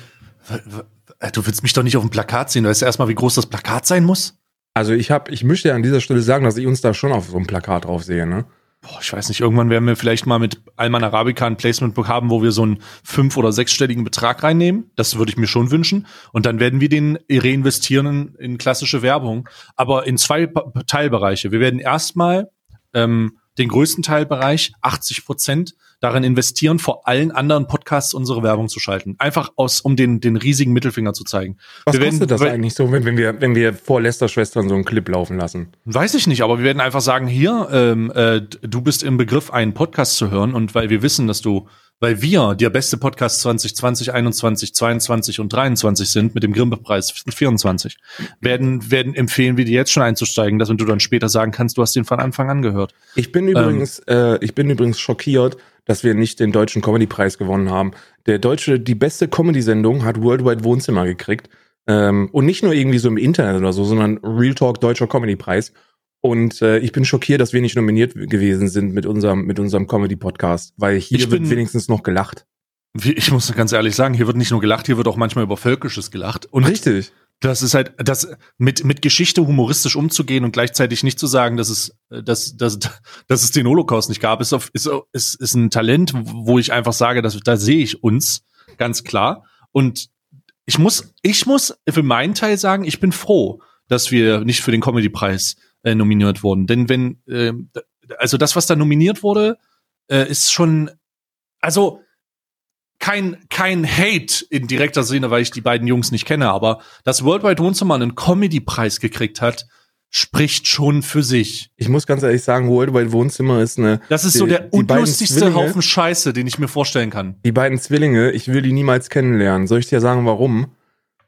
Äh, du willst mich doch nicht auf dem Plakat sehen. Du weißt erstmal, wie groß das Plakat sein muss. Also ich habe, ich möchte an dieser Stelle sagen, dass ich uns da schon auf so einem Plakat drauf sehe, ne? Boah, ich weiß nicht, irgendwann werden wir vielleicht mal mit Alman Arabica ein Placement haben, wo wir so einen fünf- oder sechsstelligen Betrag reinnehmen. Das würde ich mir schon wünschen. Und dann werden wir den reinvestieren in, in klassische Werbung. Aber in zwei Teilbereiche. Wir werden erstmal ähm, den größten Teilbereich, 80 Prozent, darin investieren, vor allen anderen Podcasts unsere Werbung zu schalten. Einfach aus, um den, den riesigen Mittelfinger zu zeigen. Was wir kostet werden, das eigentlich so, wenn, wenn, wir, wenn wir vor Lester-Schwestern so einen Clip laufen lassen? Weiß ich nicht, aber wir werden einfach sagen, hier, ähm, äh, du bist im Begriff, einen Podcast zu hören und weil wir wissen, dass du weil wir der beste Podcast 2020, 21, 22 und 23 sind mit dem Grimme-Preis 24, werden, werden empfehlen wir dir jetzt schon einzusteigen, dass du dann später sagen kannst, du hast den von Anfang an gehört. Ich bin übrigens, ähm, äh, ich bin übrigens schockiert, dass wir nicht den deutschen Comedy-Preis gewonnen haben. Der deutsche, die beste Comedy-Sendung hat Worldwide Wohnzimmer gekriegt. Ähm, und nicht nur irgendwie so im Internet oder so, sondern Real Talk Deutscher Comedy-Preis. Und äh, ich bin schockiert, dass wir nicht nominiert gewesen sind mit unserem, mit unserem Comedy-Podcast, weil hier ich wird wenigstens noch gelacht. Ich muss ganz ehrlich sagen, hier wird nicht nur gelacht, hier wird auch manchmal über Völkisches gelacht. Und Richtig. Das ist halt, das mit, mit Geschichte humoristisch umzugehen und gleichzeitig nicht zu sagen, dass es, dass, dass, dass es den Holocaust nicht gab, ist, auf, ist, ist, ist ein Talent, wo ich einfach sage, dass, da sehe ich uns ganz klar. Und ich muss, ich muss für meinen Teil sagen, ich bin froh, dass wir nicht für den Comedy-Preis äh, nominiert wurden. Denn wenn, äh, also das, was da nominiert wurde, äh, ist schon, also kein, kein Hate in direkter Sinne, weil ich die beiden Jungs nicht kenne, aber dass Worldwide Wohnzimmer einen Comedy-Preis gekriegt hat, spricht schon für sich. Ich muss ganz ehrlich sagen, Worldwide Wohnzimmer ist eine. Das ist die, so der unlustigste Haufen Scheiße, den ich mir vorstellen kann. Die beiden Zwillinge, ich will die niemals kennenlernen. Soll ich dir sagen, warum?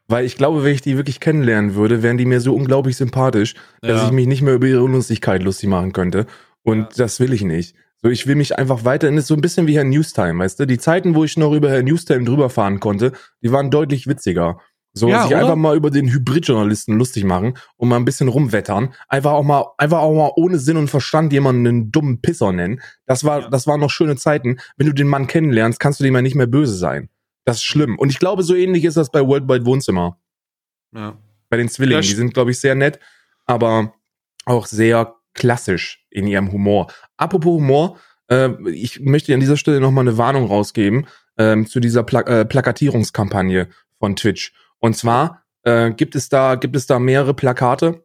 Weil ich glaube, wenn ich die wirklich kennenlernen würde, wären die mir so unglaublich sympathisch, dass Ja. ich mich nicht mehr über ihre Unlustigkeit lustig machen könnte. Und das will ich nicht. So, ich will mich einfach weiterhin, das ist so ein bisschen wie Herr Newstime, weißt du? Die Zeiten, wo ich noch über Herr Newstime drüber fahren konnte, die waren deutlich witziger. So, Ja, sich oder? einfach mal über den Hybridjournalisten lustig machen und mal ein bisschen rumwettern. Einfach auch mal, einfach auch mal ohne Sinn und Verstand jemanden einen dummen Pisser nennen. Das war, Ja. das waren noch schöne Zeiten. Wenn du den Mann kennenlernst, kannst du dem ja nicht mehr böse sein. Das ist schlimm. Und ich glaube, so ähnlich ist das bei Worldwide Wohnzimmer. Ja. Bei den Zwillingen. Die sind, glaube ich, sehr nett, aber auch sehr klassisch in ihrem Humor. Apropos Humor, äh, ich möchte an dieser Stelle nochmal eine Warnung rausgeben ähm, zu dieser Pla äh, Plakatierungskampagne von Twitch. Und zwar äh, gibt es da gibt es da mehrere Plakate.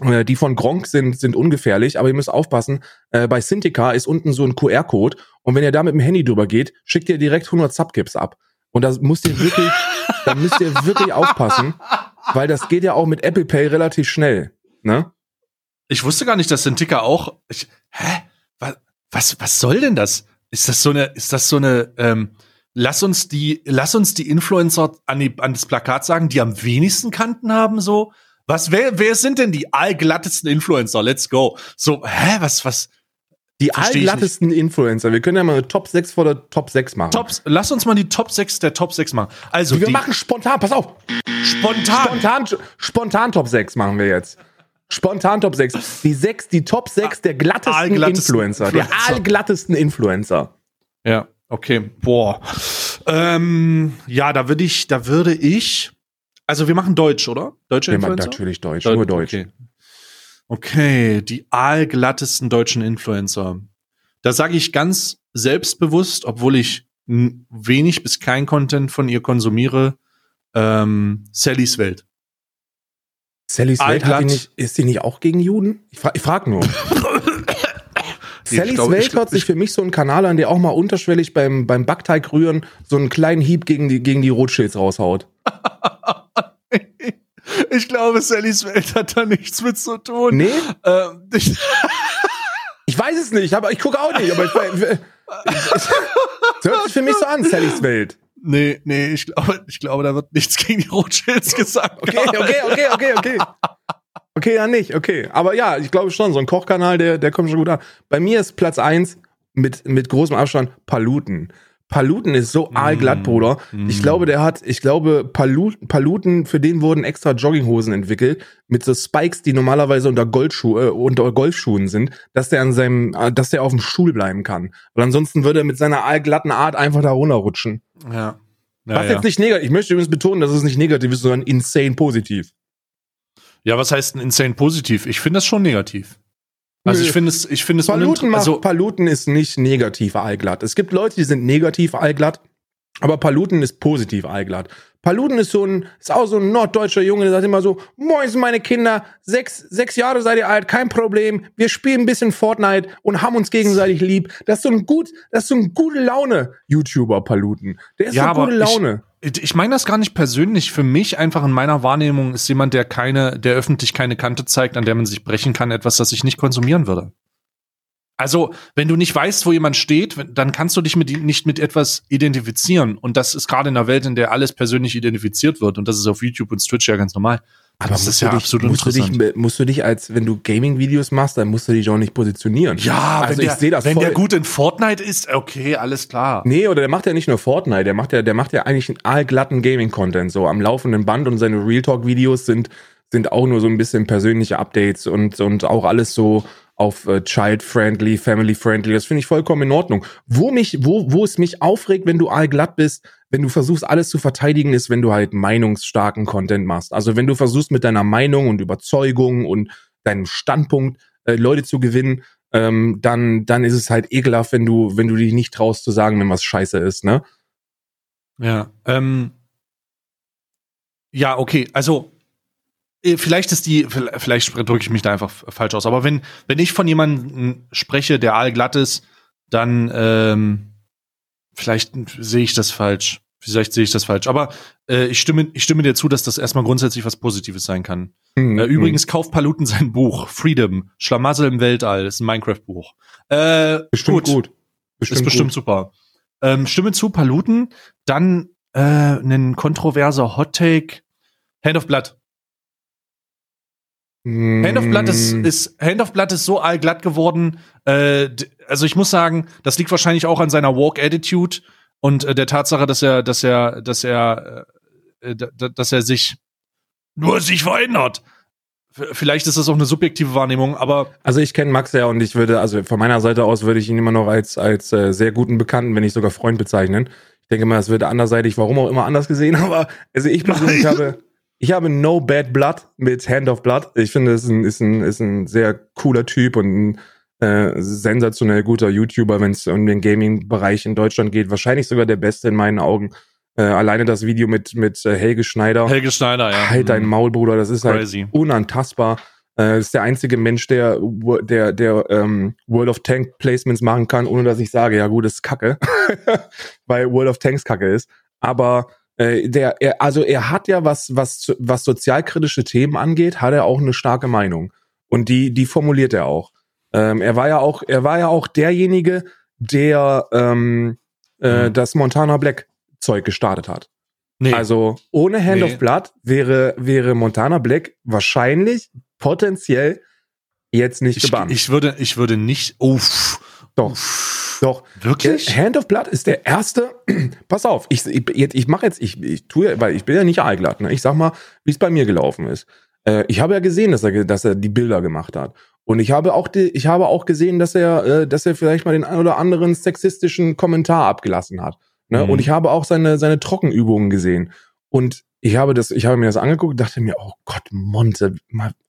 Äh, die von Gronk sind sind ungefährlich, aber ihr müsst aufpassen. Äh, bei Cintiqa ist unten so ein QR-Code und wenn ihr da mit dem Handy drüber geht, schickt ihr direkt 100 Subgips ab. Und da müsst ihr wirklich, da müsst ihr wirklich aufpassen, weil das geht ja auch mit Apple Pay relativ schnell. Ne? Ich wusste gar nicht, dass Ticker auch. Ich, hä? Was, was, soll denn das? Ist das so eine, ist das so eine, ähm, lass uns die, lass uns die Influencer an, die, an das Plakat sagen, die am wenigsten Kanten haben, so? Was, wer, wer sind denn die allglattesten Influencer? Let's go. So, hä, was, was? Die allglattesten Influencer. Wir können ja mal eine Top 6 vor der Top 6 machen. Tops, lass uns mal die Top 6 der Top 6 machen. Also, Wir machen spontan, pass auf. spontan. Spontan, spontan Top 6 machen wir jetzt. Spontan Top 6. Die sechs, die Top 6 der glattesten Allglattesten Influencer. Der Influencer. allglattesten Influencer. Ja, okay. Boah. Ähm, ja, da würde ich, da würde ich. Also wir machen Deutsch, oder? Deutsche Wir machen Influencer? natürlich Deutsch, Deut- nur Deutsch. Okay. okay, die aalglattesten deutschen Influencer. Da sage ich ganz selbstbewusst, obwohl ich wenig bis kein Content von ihr konsumiere, ähm, Sallys Welt. Sallys Welt hat die nicht, ist die nicht auch gegen Juden? Ich, fra ich frag nur. Sallys glaub- Welt hört sich für mich so ein Kanal an, der auch mal unterschwellig beim, beim Backteig rühren so einen kleinen Hieb gegen die, gegen die Rothschilds raushaut. Ich glaube, Sallys Welt hat da nichts mit zu tun. Nee? Ähm, ich, Ich weiß es nicht, aber ich gucke auch nicht. Aber ich, ich, das hört sich für mich so an, Sallys Welt. Nee, nee, ich glaube, ich glaube, da wird nichts gegen die Rothschilds gesagt. Okay, okay, okay, okay, okay. Okay, ja nicht, okay. Aber ja, ich glaube schon, so ein Kochkanal, der, der kommt schon gut an. Bei mir ist Platz eins mit, mit großem Abstand Paluten. Paluten ist so aalglatt, Bruder. Ich glaube, der hat, ich glaube, Palu Paluten, für den wurden extra Jogginghosen entwickelt, mit so Spikes, die normalerweise unter Goldschuh, äh, unter Golfschuhen sind, dass der an seinem, äh, dass der auf dem Stuhl bleiben kann. Weil ansonsten würde er mit seiner aalglatten Art einfach da runterrutschen. Ja. ja, Was ja. jetzt nicht negativ, ich möchte übrigens betonen, dass es nicht negativ ist, sondern insane positiv. ja, was heißt ein insane positiv? Ich finde das schon negativ. Also ich finde es, ich finde es Paluten, macht, also Paluten ist nicht negativ allglatt. Es gibt Leute, die sind negativ allglatt, aber Paluten ist positiv allglatt. Paluten ist so ein, ist auch so ein norddeutscher Junge, der sagt immer so, moin sind meine Kinder, sechs, sechs Jahre seid ihr alt, kein Problem, wir spielen ein bisschen Fortnite und haben uns gegenseitig lieb. Das ist so ein gut, das ist so ein gute Laune YouTuber Paluten. Der ist Ja, so gute Laune. Ich, meine das gar nicht persönlich. Für mich einfach in meiner Wahrnehmung ist jemand, der keine, der öffentlich keine Kante zeigt, an der man sich brechen kann, etwas, das ich nicht konsumieren würde. Also, wenn du nicht weißt, wo jemand steht, dann kannst du dich mit, nicht mit etwas identifizieren. Und das ist gerade in einer Welt, in der alles persönlich identifiziert wird. Und das ist auf YouTube und Twitch ja ganz normal. Aber das ist du ja dich, absolut musst du interessant. dich, musst du dich als, wenn du Gaming-Videos machst, dann musst du dich auch nicht positionieren. Ja, also wenn, ich sehe das wenn voll. der gut in Fortnite ist, okay, alles klar. Nee, oder der macht ja nicht nur Fortnite, der macht ja, der macht ja eigentlich einen allglatten Gaming-Content, so am laufenden Band und seine Real Talk-Videos sind, sind auch nur so ein bisschen persönliche Updates und, und auch alles so auf äh, child-friendly, family-friendly. Das finde ich vollkommen in Ordnung. Wo mich, wo, wo es mich aufregt, wenn du allglatt bist, wenn du versuchst, alles zu verteidigen, ist, wenn du halt meinungsstarken Content machst. Also wenn du versuchst, mit deiner Meinung und Überzeugung und deinem Standpunkt äh, Leute zu gewinnen, ähm, dann, dann ist es halt ekelhaft, wenn du, wenn du dich nicht traust zu sagen, wenn was scheiße ist, ne? Ja, ähm, ja, okay, also äh, vielleicht ist die, vielleicht drücke ich mich da einfach falsch aus, aber wenn, wenn ich von jemandem spreche, der aalglatt ist, dann ähm, vielleicht sehe ich das falsch. Vielleicht sehe ich das falsch. Aber äh, ich, stimme, ich stimme dir zu, dass das erstmal grundsätzlich was Positives sein kann. Mhm. Äh, übrigens kauft Paluten sein Buch. Freedom. Schlamassel im Weltall. ist ein Minecraft-Buch. Äh, bestimmt gut. ist bestimmt super. Ähm, stimme zu, Paluten. Dann äh, ein kontroverser Hot-Take. Hand of Blood. Hand of Blood ist, Mm. ist Hand of Blood ist so allglatt geworden. Äh, also ich muss sagen, das liegt wahrscheinlich auch an seiner Walk Attitude und äh, der Tatsache, dass er, dass er, dass er, äh, dass er sich nur sich verändert. Vielleicht ist das auch eine subjektive Wahrnehmung, aber Also ich kenne Max ja und ich würde, also von meiner Seite aus würde ich ihn immer noch als, als äh, sehr guten Bekannten, wenn nicht sogar Freund bezeichnen. Ich denke mal, es wird anderseitig, warum auch immer anders gesehen, aber also ich persönlich habe, ich habe no bad blood mit Hand of Blood. Ich finde, es ist ein, ist ein, ist ein sehr cooler Typ und ein äh, sensationell guter YouTuber, wenn es um den Gaming-Bereich in Deutschland geht. Wahrscheinlich sogar der beste in meinen Augen. Äh, alleine das Video mit, mit äh, Helge Schneider. Helge Schneider, ja. Halt dein Mhm. Maul, Bruder, das ist halt Crazy. unantastbar. Äh, ist der einzige Mensch, der, der, der ähm, World of Tank Placements machen kann, ohne dass ich sage, ja gut, das ist Kacke. Weil World of Tanks Kacke ist. Aber äh, der, er, also er hat ja was, was, was sozialkritische Themen angeht, hat er auch eine starke Meinung. Und die, die formuliert er auch. Ähm, er war ja auch, er war ja auch derjenige, der ähm, äh, Mhm. das Montana Black Zeug gestartet hat. Nee. Also ohne Hand Nee. of Blood wäre, wäre Montana Black wahrscheinlich potenziell jetzt nicht ich, gebannt. ich würde, ich würde nicht. Uff. Doch. Doch. Wirklich? Hand of Blood ist der erste. Pass auf, ich, ich, jetzt- ich mache jetzt, ich, ich tue, weil ich bin ja nicht allglatt, ne? Ich sag mal, wie es bei mir gelaufen ist. Äh, ich habe ja gesehen, dass er, dass er die Bilder gemacht hat. Und ich habe auch, die, ich habe auch gesehen, dass er, äh, dass er vielleicht mal den ein oder anderen sexistischen Kommentar abgelassen hat. Ne? Mhm. Und ich habe auch seine, seine Trockenübungen gesehen. Und ich habe das, ich habe mir das angeguckt und dachte mir, oh Gott, Monte,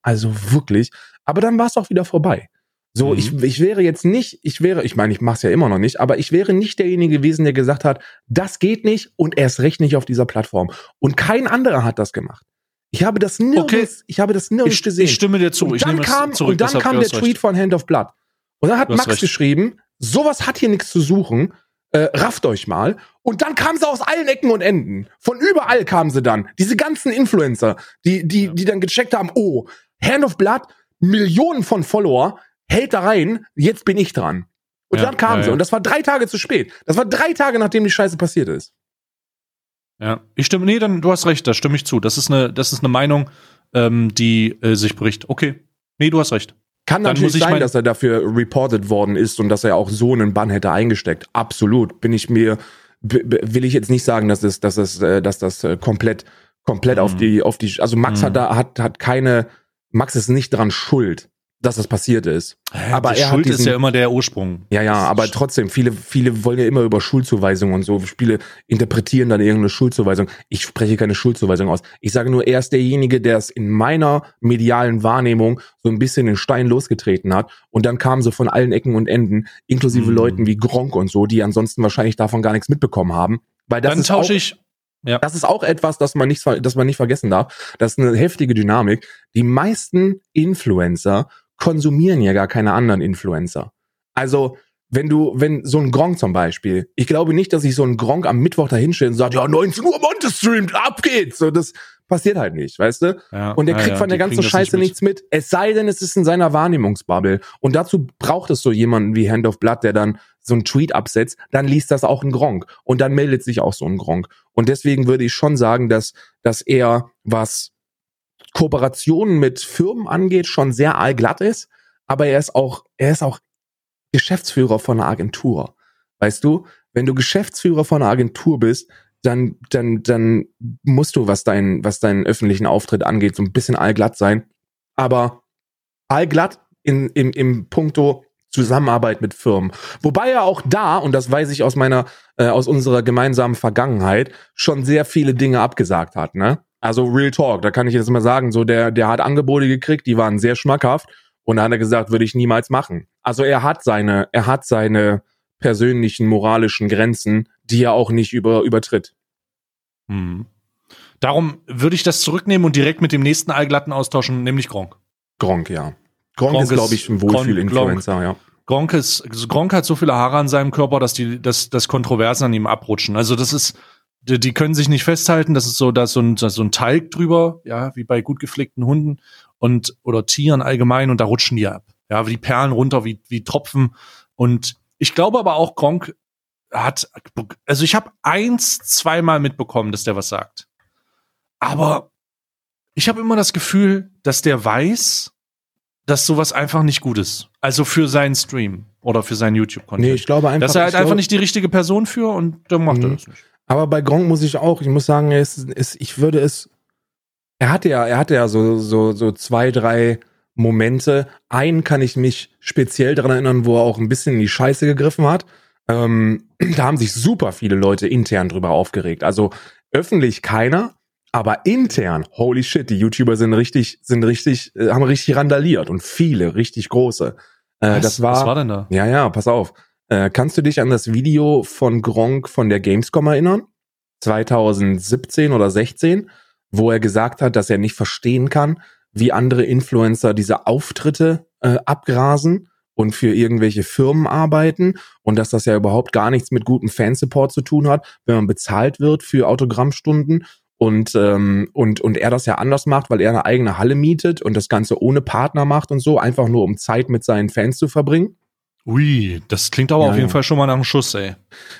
also wirklich. Aber dann war es auch wieder vorbei. So, Mhm. ich, ich wäre jetzt nicht, ich wäre, ich meine, ich mache es ja immer noch nicht, aber ich wäre nicht derjenige gewesen, der gesagt hat, das geht nicht und erst recht nicht auf dieser Plattform. Und kein anderer hat das gemacht. Ich habe das nirgends, Okay. ich habe das nirgends Ich, gesehen. ich stimme dir zu. und ich dann kam, zurück. und dann kam der recht. Tweet von Hand of Blood. Und dann hat Max recht. geschrieben, sowas hat hier nichts zu suchen. Äh, rafft euch mal. Und dann kam sie aus allen Ecken und Enden. Von überall kamen sie dann. Diese ganzen Influencer, die, die, Ja. die dann gecheckt haben, oh, Hand of Blood, Millionen von Follower, hält da rein, jetzt bin ich dran. Und Ja, dann kamen ja, sie. Und das war drei Tage zu spät. Das war drei Tage, nachdem die Scheiße passiert ist. Ja, ich stimme, nee, dann du hast recht, da stimme ich zu. Das ist eine, das ist eine Meinung, ähm, die äh, sich bricht. Okay. Nee, du hast recht. Kann Dann natürlich sein, dass er dafür reported worden ist und dass er auch so einen Bann hätte eingesteckt. Absolut. Bin ich mir, will ich jetzt nicht sagen, dass es, dass es, äh, dass das äh, komplett, komplett auf Mhm. die, auf die, also Max Mhm. hat da, hat, hat keine, Max ist nicht dran schuld, dass das passiert ist. Aber die er Schuld ist diesen- ja immer der Ursprung. Ja, ja, ist- aber trotzdem, viele, viele wollen ja immer über Schuldzuweisungen und so. Spiele interpretieren dann irgendeine Schuldzuweisung. Ich spreche keine Schuldzuweisung aus. Ich sage nur, er ist derjenige, der es in meiner medialen Wahrnehmung so ein bisschen den Stein losgetreten hat. Und dann kamen sie von allen Ecken und Enden, inklusive Mhm. Leuten wie Gronk und so, die ansonsten wahrscheinlich davon gar nichts mitbekommen haben. Weil das Dann ist auch, tausche ich. das ist auch etwas, das man nicht, das man nicht vergessen darf. Das ist eine heftige Dynamik. Die meisten Influencer konsumieren ja gar keine anderen Influencer. Also, wenn du, wenn so ein Gronk zum Beispiel, ich glaube nicht, dass sich so ein Gronk am Mittwoch dahinstellt und sagt, ja, 19 Uhr Monte streamt, ab geht's. So, das passiert halt nicht, weißt du? Ja, Und der kriegt ja, von der ganzen Scheiße nicht nichts mit. Es sei denn, es ist in seiner Wahrnehmungsbubble. Und dazu braucht es so jemanden wie Hand of Blood, der dann so einen Tweet absetzt. Dann liest das auch ein Gronk. Und dann meldet sich auch so ein Gronk. Und deswegen würde ich schon sagen, dass, dass er, was Kooperationen mit Firmen angeht, schon sehr allglatt ist. Aber er ist auch, er ist auch Geschäftsführer von einer Agentur. Weißt du, wenn du Geschäftsführer von einer Agentur bist, dann, dann, dann musst du, was dein, was deinen öffentlichen Auftritt angeht, so ein bisschen allglatt sein. Aber allglatt in, im, im Punkto Zusammenarbeit mit Firmen. Wobei er auch da, und das weiß ich aus meiner, äh, aus unserer gemeinsamen Vergangenheit, schon sehr viele Dinge abgesagt hat, ne? Also Real Talk, da kann ich jetzt mal sagen, so der, der hat Angebote gekriegt, die waren sehr schmackhaft und da hat er gesagt, würde ich niemals machen. Also er hat seine, er hat seine persönlichen moralischen Grenzen, die er auch nicht über, übertritt. Mhm. Darum würde ich das zurücknehmen und direkt mit dem nächsten Allglatten austauschen, nämlich Gronk. Gronk, ja. Gronk, Gronk ist, glaube ich, ein Wohlfühl-Influencer, ja. Gronk ist, Gronk hat so viele Haare an seinem Körper, dass die, dass, dass Kontroversen an ihm abrutschen. Also das ist, die, die können sich nicht festhalten. Das ist so, da ist so ein, da ist so ein Teig drüber, ja, wie bei gut gepflegten Hunden und oder Tieren allgemein und da rutschen die ab. Ja, wie die Perlen runter, wie, wie Tropfen. Und ich glaube aber auch, Gronk hat, also ich habe eins, zweimal mitbekommen, dass der was sagt. Aber ich habe immer das Gefühl, dass der weiß, dass sowas einfach nicht gut ist. Also für seinen Stream oder für seinen YouTube-Content. Nee, ich glaube einfach. Dass er halt einfach nicht die richtige Person für und dann macht er Mhm. das nicht. Aber bei Gronk muss ich auch, ich muss sagen, es, es, ich würde es. Er hatte ja, er hatte ja so, so, so zwei, drei Momente. Einen kann ich mich speziell daran erinnern, wo er auch ein bisschen in die Scheiße gegriffen hat. Ähm, da haben sich super viele Leute intern drüber aufgeregt. Also öffentlich keiner, aber intern, holy shit, die YouTuber sind richtig, sind richtig, äh, haben richtig randaliert und viele, richtig große. Äh, das war, was war denn da? ja, ja, pass auf. Äh, kannst du dich an das Video von Gronk von der Gamescom erinnern? 2017 oder 16, wo er gesagt hat, dass er nicht verstehen kann, wie andere Influencer diese Auftritte äh, abgrasen und für irgendwelche Firmen arbeiten und dass das ja überhaupt gar nichts mit gutem Fansupport zu tun hat, wenn man bezahlt wird für Autogrammstunden und ähm, und und er das ja anders macht, weil er eine eigene Halle mietet und das Ganze ohne Partner macht und so, einfach nur um Zeit mit seinen Fans zu verbringen. Ui, das klingt aber Ja, auf jeden ja. Fall schon mal nach einem Schuss, ey.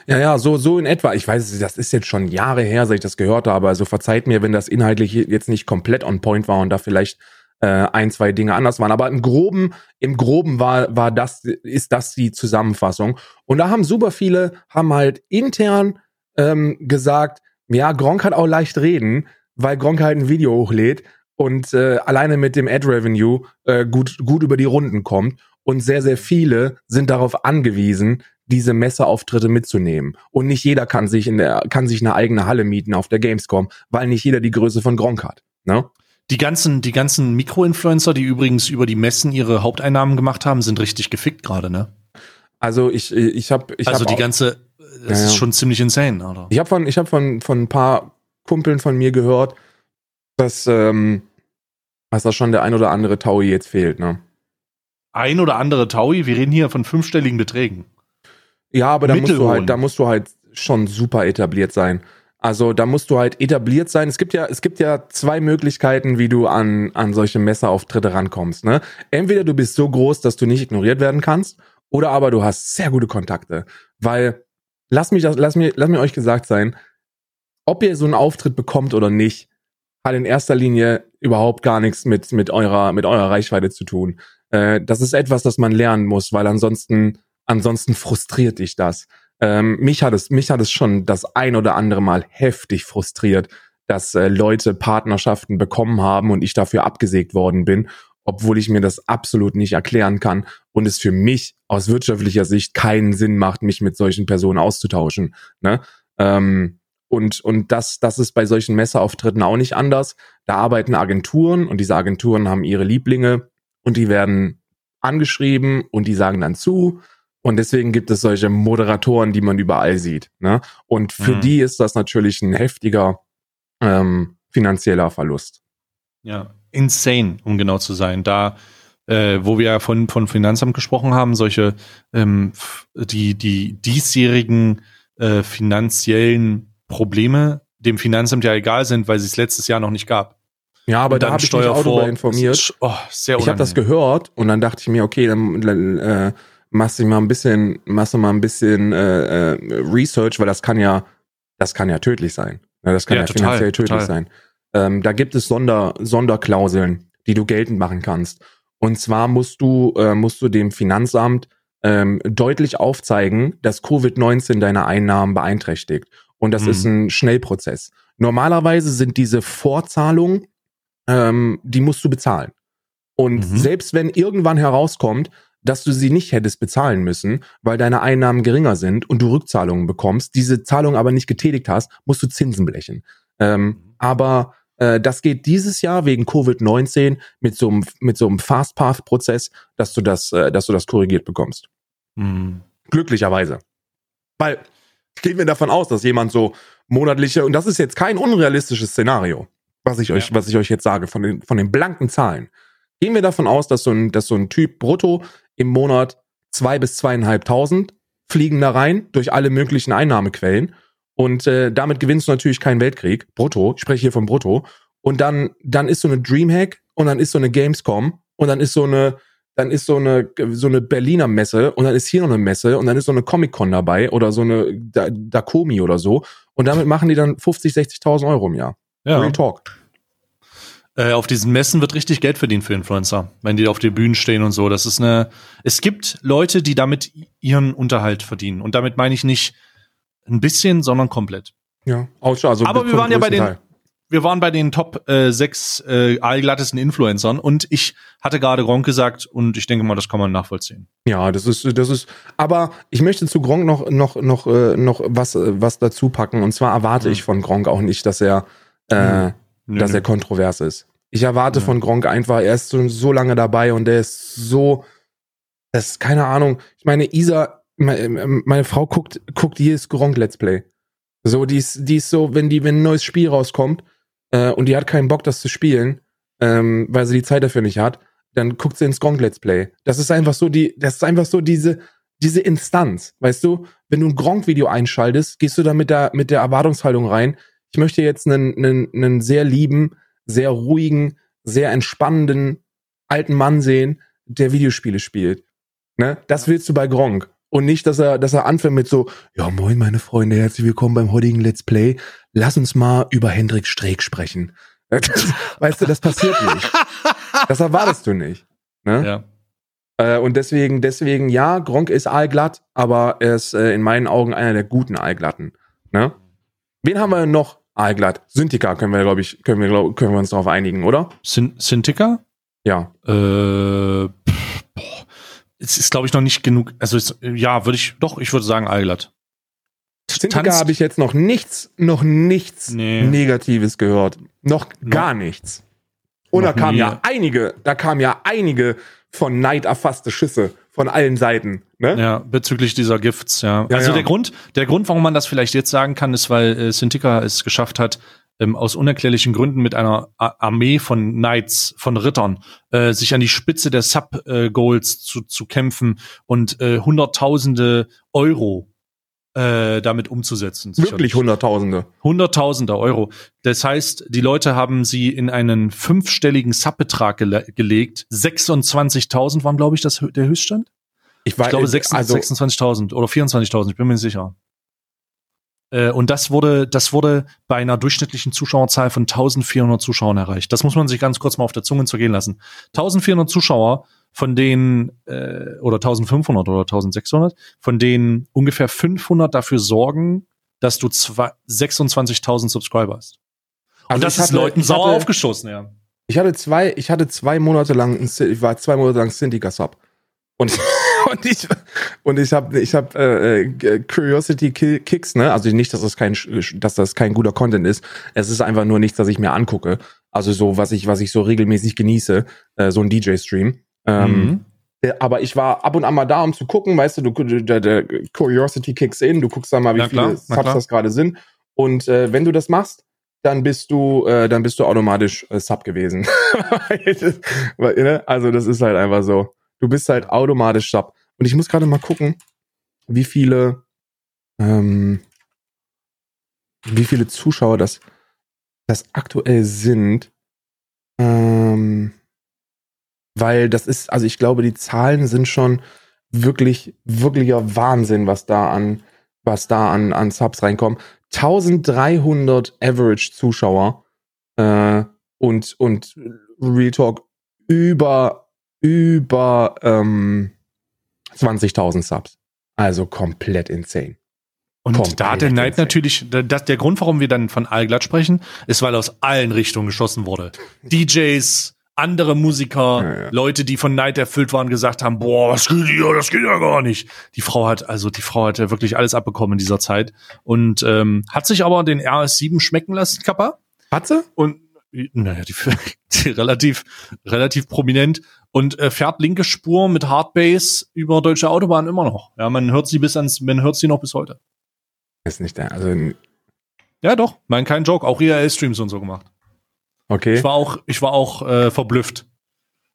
Ja, ja, so, so in etwa. Ich weiß, das ist jetzt schon Jahre her, seit ich das gehört habe. Also verzeiht mir, wenn das inhaltlich jetzt nicht komplett on point war und da vielleicht äh, ein, zwei Dinge anders waren. Aber im Groben, im Groben war, war das, ist das die Zusammenfassung. Und da haben super viele, haben halt intern ähm, gesagt, ja, Gronk hat auch leicht reden, weil Gronk halt ein Video hochlädt und äh, alleine mit dem Ad-Revenue äh, gut, gut über die Runden kommt. Und sehr, sehr viele sind darauf angewiesen, diese Messeauftritte mitzunehmen. Und nicht jeder kann sich in der, kann sich eine eigene Halle mieten auf der Gamescom, weil nicht jeder die Größe von Gronk hat. Ne? Die ganzen, die ganzen Mikroinfluencer, die übrigens über die Messen ihre Haupteinnahmen gemacht haben, sind richtig gefickt gerade, ne? Also ich, ich habe, ich also hab die ganze, das Ja, ist schon ziemlich insane, oder? Ich habe von, ich hab von, von ein paar Kumpeln von mir gehört, dass, ähm, dass da schon der ein oder andere Taui jetzt fehlt. Ne? Ein oder andere Taui, wir reden hier von fünfstelligen Beträgen. Ja, aber da musst du halt, da musst du halt schon super etabliert sein. Also da musst du halt etabliert sein. Es gibt ja, es gibt ja zwei Möglichkeiten, wie du an, an solche Messerauftritte rankommst. Ne? Entweder du bist so groß, dass du nicht ignoriert werden kannst, oder aber du hast sehr gute Kontakte. Weil, lass mich das, lass mir, lass mir euch gesagt sein, ob ihr so einen Auftritt bekommt oder nicht, hat in erster Linie überhaupt gar nichts mit, mit eurer, mit eurer Reichweite zu tun. Äh, das ist etwas, das man lernen muss, weil ansonsten, ansonsten frustriert dich das. Ähm, mich hat es, mich hat es schon das ein oder andere Mal heftig frustriert, dass äh, Leute Partnerschaften bekommen haben und ich dafür abgesägt worden bin, obwohl ich mir das absolut nicht erklären kann und es für mich aus wirtschaftlicher Sicht keinen Sinn macht, mich mit solchen Personen auszutauschen. Ne? Ähm, und, und das, das ist bei solchen Messeauftritten auch nicht anders. Da arbeiten Agenturen und diese Agenturen haben ihre Lieblinge und die werden angeschrieben und die sagen dann zu. Und deswegen gibt es solche Moderatoren, die man überall sieht. Ne? Und für Mhm. die ist das natürlich ein heftiger ähm, finanzieller Verlust. Ja, insane, um genau zu sein. Da, äh, wo wir ja von, von Finanzamt gesprochen haben, solche, ähm, die, die diesjährigen äh, finanziellen Probleme dem Finanzamt ja egal sind, weil sie es letztes Jahr noch nicht gab. Ja, aber da habe ich mich auch darüber informiert. Oh, sehr Ich habe das gehört und dann dachte ich mir, okay, dann, dann äh, machst du mal ein bisschen, machst du mal ein bisschen äh, äh, Research, weil das kann ja, das kann ja tödlich sein. Ja, das kann ja, Ja, total, finanziell tödlich total. sein. Ähm, da gibt es Sonder, Sonderklauseln, die du geltend machen kannst. Und zwar musst du, äh, musst du dem Finanzamt ähm, deutlich aufzeigen, dass Covid-19 deine Einnahmen beeinträchtigt. Und das Mhm. ist ein Schnellprozess. Normalerweise sind diese Vorzahlungen, ähm, die musst du bezahlen. Und Mhm. selbst wenn irgendwann herauskommt, dass du sie nicht hättest bezahlen müssen, weil deine Einnahmen geringer sind und du Rückzahlungen bekommst, diese Zahlung aber nicht getätigt hast, musst du Zinsen blechen. Ähm, aber äh, das geht dieses Jahr wegen Covid-19 mit so einem mit so einem Fast Path Prozess, dass du das, äh, dass du das korrigiert bekommst. Mhm. Glücklicherweise. Weil gehen wir davon aus, dass jemand so monatliche, und das ist jetzt kein unrealistisches Szenario, was ich euch, Ja. was ich euch jetzt sage, von den, von den blanken Zahlen. Gehen wir davon aus, dass so ein, dass so ein Typ brutto im Monat zwei bis zweieinhalbtausend fliegen da rein durch alle möglichen Einnahmequellen. Und äh, damit gewinnst du natürlich keinen Weltkrieg. Brutto, ich spreche hier von Brutto. Und dann, dann ist so eine Dreamhack und dann ist so eine Gamescom und dann ist so eine, dann ist so eine, so eine Berliner Messe und dann ist hier noch eine Messe und dann ist so eine Comic-Con dabei oder so eine Dakomi oder so. Und damit machen die dann 50, 60.000 Euro im Jahr. Ja. Real Talk. Äh, auf diesen Messen wird richtig Geld verdient für Influencer, wenn die auf den Bühnen stehen und so. Das ist eine. Es gibt Leute, die damit ihren Unterhalt verdienen. Und damit meine ich nicht ein bisschen, sondern komplett. Ja, also Aber wir waren ja bei den, Teil. wir waren bei den Top äh, sechs äh, allglattesten Influencern und ich hatte gerade Gronk gesagt und ich denke mal, das kann man nachvollziehen. Ja, das ist, das ist. Aber ich möchte zu Gronk noch noch noch äh, noch was was dazu packen und zwar erwarte mhm. ich von Gronk auch nicht, dass er äh, mhm dass er kontrovers ist. Ich erwarte ja. von Gronk einfach, er ist so, so lange dabei und der ist so, das ist keine Ahnung. Ich meine, Isa, meine, meine Frau guckt, guckt jedes Gronk Let's Play. So, die ist, die ist so, wenn die, wenn ein neues Spiel rauskommt äh, und die hat keinen Bock, das zu spielen, ähm, weil sie die Zeit dafür nicht hat, dann guckt sie ins Gronk Let's Play. Das ist einfach so die, das ist einfach so diese, diese Instanz, weißt du? Wenn du ein Gronk-Video einschaltest, gehst du da mit der, mit der Erwartungshaltung rein, ich möchte jetzt einen, einen, einen sehr lieben, sehr ruhigen, sehr entspannenden alten Mann sehen, der Videospiele spielt. Ne? Das willst du bei Gronk. Und nicht, dass er, dass er anfängt mit so, ja moin meine Freunde, herzlich willkommen beim heutigen Let's Play. Lass uns mal über Hendrik Streeck sprechen. Weißt du, das passiert nicht. Das erwartest du nicht. Ne? Ja. Äh, und deswegen, deswegen, ja, Gronk ist allglatt, aber er ist äh, in meinen Augen einer der guten Allglatten. Ne? Wen haben wir noch? Aalglatt. Syntika können wir, glaube ich, können wir, glaub, können wir uns darauf einigen, oder? Syntika? Ja. Äh, pff, boah. Es ist, glaube ich, noch nicht genug. Also, es, ja, würde ich, doch, ich würde sagen Aalglatt. Syntika habe ich jetzt noch nichts, noch nichts nee. Negatives gehört. Noch gar no. nichts. Und noch da kamen ja einige, da kamen ja einige von Neid erfasste Schüsse von allen Seiten. Ne? Ja, bezüglich dieser Gifts, ja. ja also ja. der Grund, der Grund, warum man das vielleicht jetzt sagen kann, ist, weil äh, Sintika es geschafft hat, ähm, aus unerklärlichen Gründen mit einer A Armee von Knights, von Rittern, äh, sich an die Spitze der Sub-Goals äh, zu, zu kämpfen und äh, Hunderttausende Euro äh, damit umzusetzen. Wirklich Hunderttausende. Hunderttausende Euro. Das heißt, die Leute haben sie in einen fünfstelligen Subbetrag gele gelegt. 26.000 waren, glaube ich, das, der Höchststand. Ich, war, ich glaube 26.000 also, 26 oder 24.000, ich bin mir nicht sicher. Äh, und das wurde, das wurde bei einer durchschnittlichen Zuschauerzahl von 1400 Zuschauern erreicht. Das muss man sich ganz kurz mal auf der Zunge zergehen lassen. 1400 Zuschauer, von denen, äh, oder 1500 oder 1600, von denen ungefähr 500 dafür sorgen, dass du 26.000 Subscriber hast. Und also das ist hatte, Leuten sauer hatte, aufgeschossen, ja. Ich hatte zwei, ich hatte zwei Monate lang, ich war zwei Monate lang Syndica Sub. Und und ich und ich habe ich habe äh, äh, Curiosity Kicks, ne? Also nicht, dass das kein dass das kein guter Content ist. Es ist einfach nur nichts, das ich mir angucke. Also so was ich was ich so regelmäßig genieße, äh, so ein DJ Stream. Ähm, mhm. Aber ich war ab und an mal da, um zu gucken, weißt du, du der, der Curiosity kicks in, du guckst dann mal, wie viele Subs das gerade sind. Und äh, wenn du das machst, dann bist du, äh, dann bist du automatisch äh, Sub gewesen. Ne? also das ist halt einfach so. Du bist halt automatisch Sub. Und ich muss gerade mal gucken, wie viele, ähm, wie viele Zuschauer das, das aktuell sind. Ähm, weil das ist, also ich glaube, die Zahlen sind schon wirklich, wirklicher Wahnsinn, was da an, was da an, an Subs reinkommen. 1300 Average Zuschauer äh, und, und Real Talk über, über, ähm, 20.000 Subs. Also komplett insane. Und komplett da hat der Neid natürlich, das, der Grund, warum wir dann von Allglatt sprechen, ist, weil aus allen Richtungen geschossen wurde. DJs, andere Musiker, ja, ja. Leute, die von Neid erfüllt waren, gesagt haben, boah, was geht hier, das geht ja gar nicht. Die Frau hat, also die Frau hat ja wirklich alles abbekommen in dieser Zeit und ähm, hat sich aber den RS7 schmecken lassen, Kappa. Hat sie? Und naja, die, die relativ, relativ prominent und äh, fährt linke Spur mit Hardbase über deutsche Autobahnen immer noch. Ja, man hört sie bis ans, man hört sie noch bis heute. Ist nicht der, also. Ja, doch, mein kein Joke, auch IRL-Streams und so gemacht. Okay. Ich war auch, ich war auch äh, verblüfft.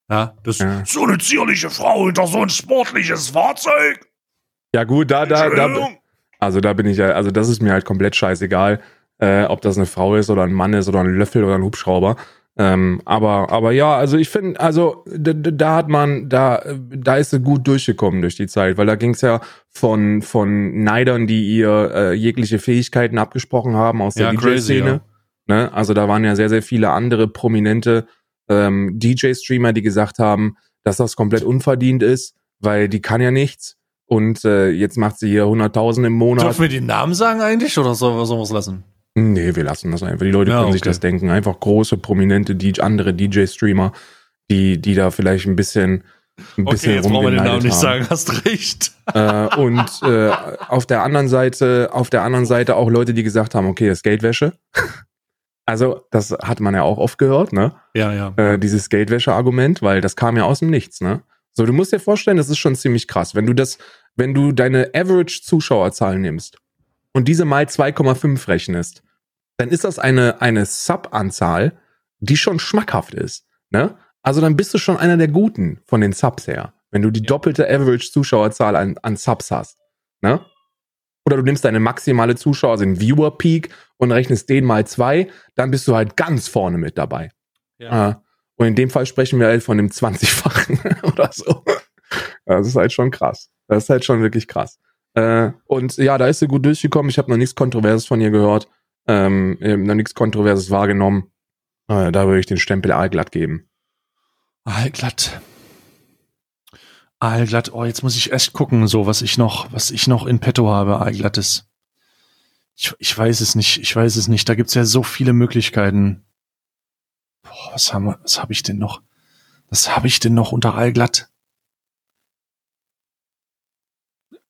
Ja, das ja. so eine zierliche Frau hinter so ein sportliches Fahrzeug. Ja gut, da, da, da, also da bin ich ja, also das ist mir halt komplett scheißegal, äh, ob das eine Frau ist oder ein Mann ist oder ein Löffel oder ein Hubschrauber. Ähm, aber, aber ja, also ich finde, also da, da, hat man, da, da ist sie gut durchgekommen durch die Zeit, weil da ging es ja von, von Neidern, die ihr äh, jegliche Fähigkeiten abgesprochen haben aus der ja, DJ-Szene. Ja. Ne? Also da waren ja sehr, sehr viele andere prominente ähm, DJ-Streamer, die gesagt haben, dass das komplett unverdient ist, weil die kann ja nichts. Und äh, jetzt macht sie hier 100.000 im Monat. Dürfen wir die Namen sagen eigentlich oder sollen wir sowas lassen? Nee, wir lassen das einfach. Die Leute ja, können okay. sich das denken. Einfach große, prominente, DJ, andere DJ-Streamer, die, die da vielleicht ein bisschen, ein bisschen okay, jetzt brauchen wir den Namen nicht sagen, hast recht. Äh, und äh, auf der anderen Seite, auf der anderen Seite auch Leute, die gesagt haben, okay, das ist Geldwäsche. Also, das hat man ja auch oft gehört, ne? Ja, ja. Äh, dieses Geldwäsche-Argument, weil das kam ja aus dem Nichts, ne? So, du musst dir vorstellen, das ist schon ziemlich krass. Wenn du das, wenn du deine Average-Zuschauerzahl nimmst und diese mal 2,5 rechnest, dann ist das eine, eine Sub-Anzahl, die schon schmackhaft ist. Ne? Also dann bist du schon einer der Guten von den Subs her, wenn du die ja. doppelte Average-Zuschauerzahl an, an Subs hast. Ne? Oder du nimmst deine maximale Zuschauer, also den Viewer-Peak und rechnest den mal zwei, dann bist du halt ganz vorne mit dabei. Ja. Äh, und in dem Fall sprechen wir halt von dem 20-fachen oder so. Das ist halt schon krass. Das ist halt schon wirklich krass. Äh, und ja, da ist sie gut durchgekommen. Ich habe noch nichts Kontroverses von ihr gehört ähm, noch nichts Kontroverses wahrgenommen. Äh, da würde ich den Stempel allglatt geben. Allglatt. Allglatt. Oh, jetzt muss ich echt gucken, so was ich noch, was ich noch in petto habe. Allglattes. Ich, ich weiß es nicht. Ich weiß es nicht. Da gibt's ja so viele Möglichkeiten. Boah, was haben wir, was habe ich denn noch? Was habe ich denn noch unter Allglatt?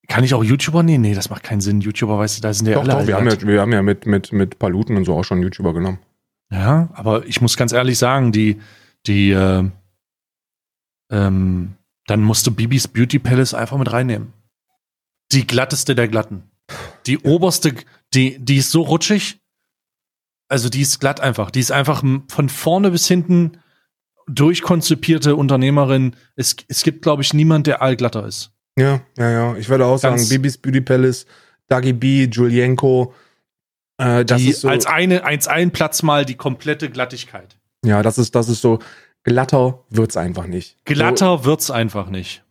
Kann ich auch YouTuber nehmen? Nee, das macht keinen Sinn. YouTuber, weißt du, da sind ja doch, alle. Doch, wir haben ja, wir haben ja mit, mit, mit Paluten und so auch schon YouTuber genommen. Ja, aber ich muss ganz ehrlich sagen, die, die, äh, ähm, dann musst du Bibis Beauty Palace einfach mit reinnehmen. Die glatteste der glatten. Die ja. oberste, die, die ist so rutschig. Also die ist glatt einfach. Die ist einfach von vorne bis hinten durchkonzipierte Unternehmerin. Es, es gibt, glaube ich, niemand, der allglatter ist. Ja, ja, ja. Ich würde auch sagen, Bibis Beauty Palace, Dagi B, Julienko. Äh, das die ist so, als eine, als ein Platz mal die komplette Glattigkeit. Ja, das ist, das ist so, glatter wird's einfach nicht. Glatter so, wird's einfach nicht.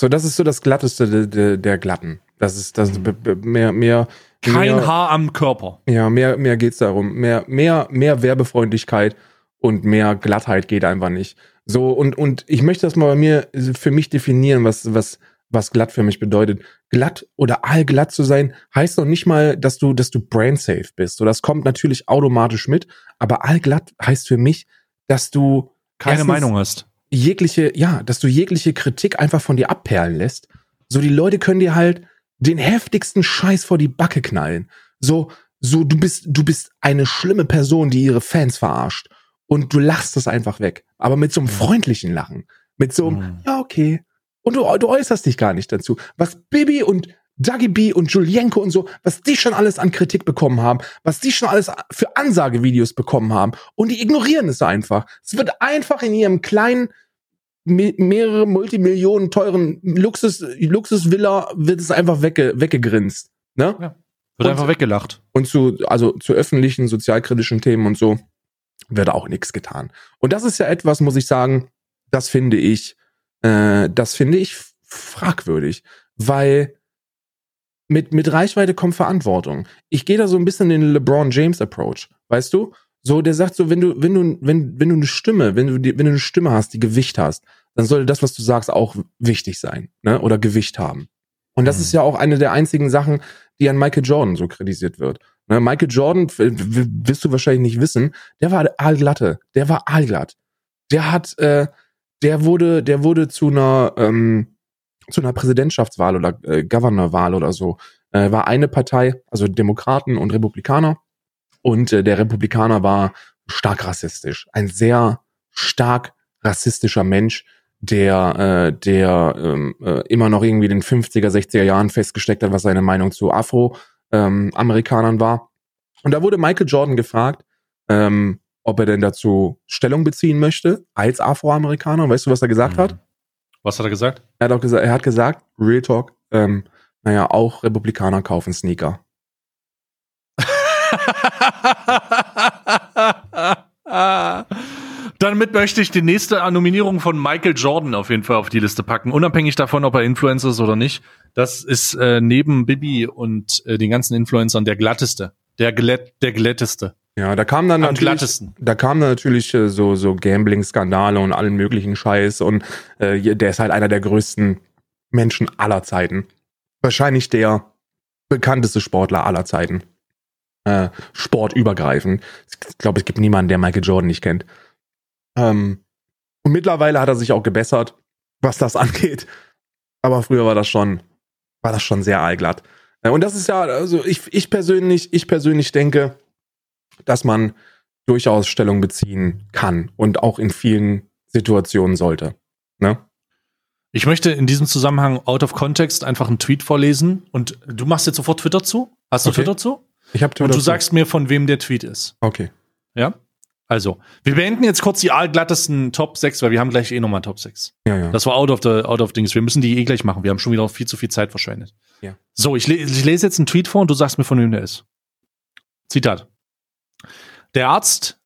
So, das ist so das Glatteste de, de, der Glatten. Das ist, das ist mehr, mehr. Kein mehr, Haar am Körper. Ja, mehr, mehr geht's darum. Mehr, mehr, mehr Werbefreundlichkeit und mehr Glattheit geht einfach nicht. So, und, und ich möchte das mal bei mir für mich definieren, was, was, was glatt für mich bedeutet. Glatt oder allglatt zu sein, heißt noch nicht mal, dass du, dass du safe bist. So, das kommt natürlich automatisch mit, aber allglatt heißt für mich, dass du keine Meinung hast. Jegliche, ja, dass du jegliche Kritik einfach von dir abperlen lässt. So, die Leute können dir halt den heftigsten Scheiß vor die Backe knallen. So, so, du bist, du bist eine schlimme Person, die ihre Fans verarscht. Und du lachst das einfach weg. Aber mit so einem freundlichen Lachen. Mit so einem, mhm. ja, okay, und du, du äußerst dich gar nicht dazu. Was Bibi und Dagi B und Julienko und so, was die schon alles an Kritik bekommen haben, was die schon alles für Ansagevideos bekommen haben. Und die ignorieren es einfach. Es wird einfach in ihrem kleinen, mehrere Multimillionen teuren Luxus, Luxusvilla wird es einfach wegge, weggegrinst. Ne? Ja. Wird und, einfach weggelacht. Und zu, also zu öffentlichen, sozialkritischen Themen und so wird auch nichts getan. Und das ist ja etwas, muss ich sagen, das finde ich äh, das finde ich fragwürdig, weil mit, mit Reichweite kommt Verantwortung. Ich gehe da so ein bisschen in den LeBron James Approach, weißt du? So, der sagt so, wenn du, wenn du, wenn, wenn du eine Stimme, wenn du, die, wenn du eine Stimme hast, die Gewicht hast, dann sollte das, was du sagst, auch wichtig sein, ne? Oder Gewicht haben. Und das mhm. ist ja auch eine der einzigen Sachen, die an Michael Jordan so kritisiert wird. Ne? Michael Jordan, wirst du wahrscheinlich nicht wissen, der war aalglatte, der war aalglatt. Der hat, äh, der wurde, der wurde zu einer, ähm, zu einer Präsidentschaftswahl oder äh, Governorwahl oder so, äh, war eine Partei, also Demokraten und Republikaner. Und äh, der Republikaner war stark rassistisch. Ein sehr stark rassistischer Mensch, der, äh, der ähm, äh, immer noch irgendwie in den 50er, 60er Jahren festgesteckt hat, was seine Meinung zu Afro-Amerikanern ähm, war. Und da wurde Michael Jordan gefragt, ähm, ob er denn dazu Stellung beziehen möchte, als Afroamerikaner. Weißt du, was er gesagt Mhm. hat? Was hat er gesagt? Er hat auch gesagt, er hat gesagt, Real Talk, ähm, naja, auch Republikaner kaufen Sneaker. Damit möchte ich die nächste Nominierung von Michael Jordan auf jeden Fall auf die Liste packen, unabhängig davon, ob er Influencer ist oder nicht. Das ist äh, neben Bibi und äh, den ganzen Influencern der glatteste, der glätt, der glätteste, Ja, da kam dann am natürlich, glattesten. da kamen dann natürlich äh, so, so Gambling-Skandale und allen möglichen Scheiß und äh, der ist halt einer der größten Menschen aller Zeiten. Wahrscheinlich der bekannteste Sportler aller Zeiten. Äh, sportübergreifend. Ich glaube, es gibt niemanden, der Michael Jordan nicht kennt. Ähm, und mittlerweile hat er sich auch gebessert, was das angeht. Aber früher war das schon, war das schon sehr allglatt. Äh, und das ist ja, also ich, ich persönlich, ich persönlich denke, dass man durchaus Stellung beziehen kann und auch in vielen Situationen sollte. Ne? Ich möchte in diesem Zusammenhang out of context einfach einen Tweet vorlesen und du machst jetzt sofort Twitter zu. Hast du Okay. Twitter zu? Ich habe Und du sagst mir, von wem der Tweet ist. okay. Ja? Also, wir beenden jetzt kurz die allglattesten Top 6, weil wir haben gleich eh nochmal Top 6. Ja, ja. Das war out of the out of Dings. Wir müssen die eh gleich machen. Wir haben schon wieder viel zu viel Zeit verschwendet. Ja. So, ich, le ich lese jetzt einen Tweet vor und du sagst mir, von wem der ist. Zitat. Der Arzt,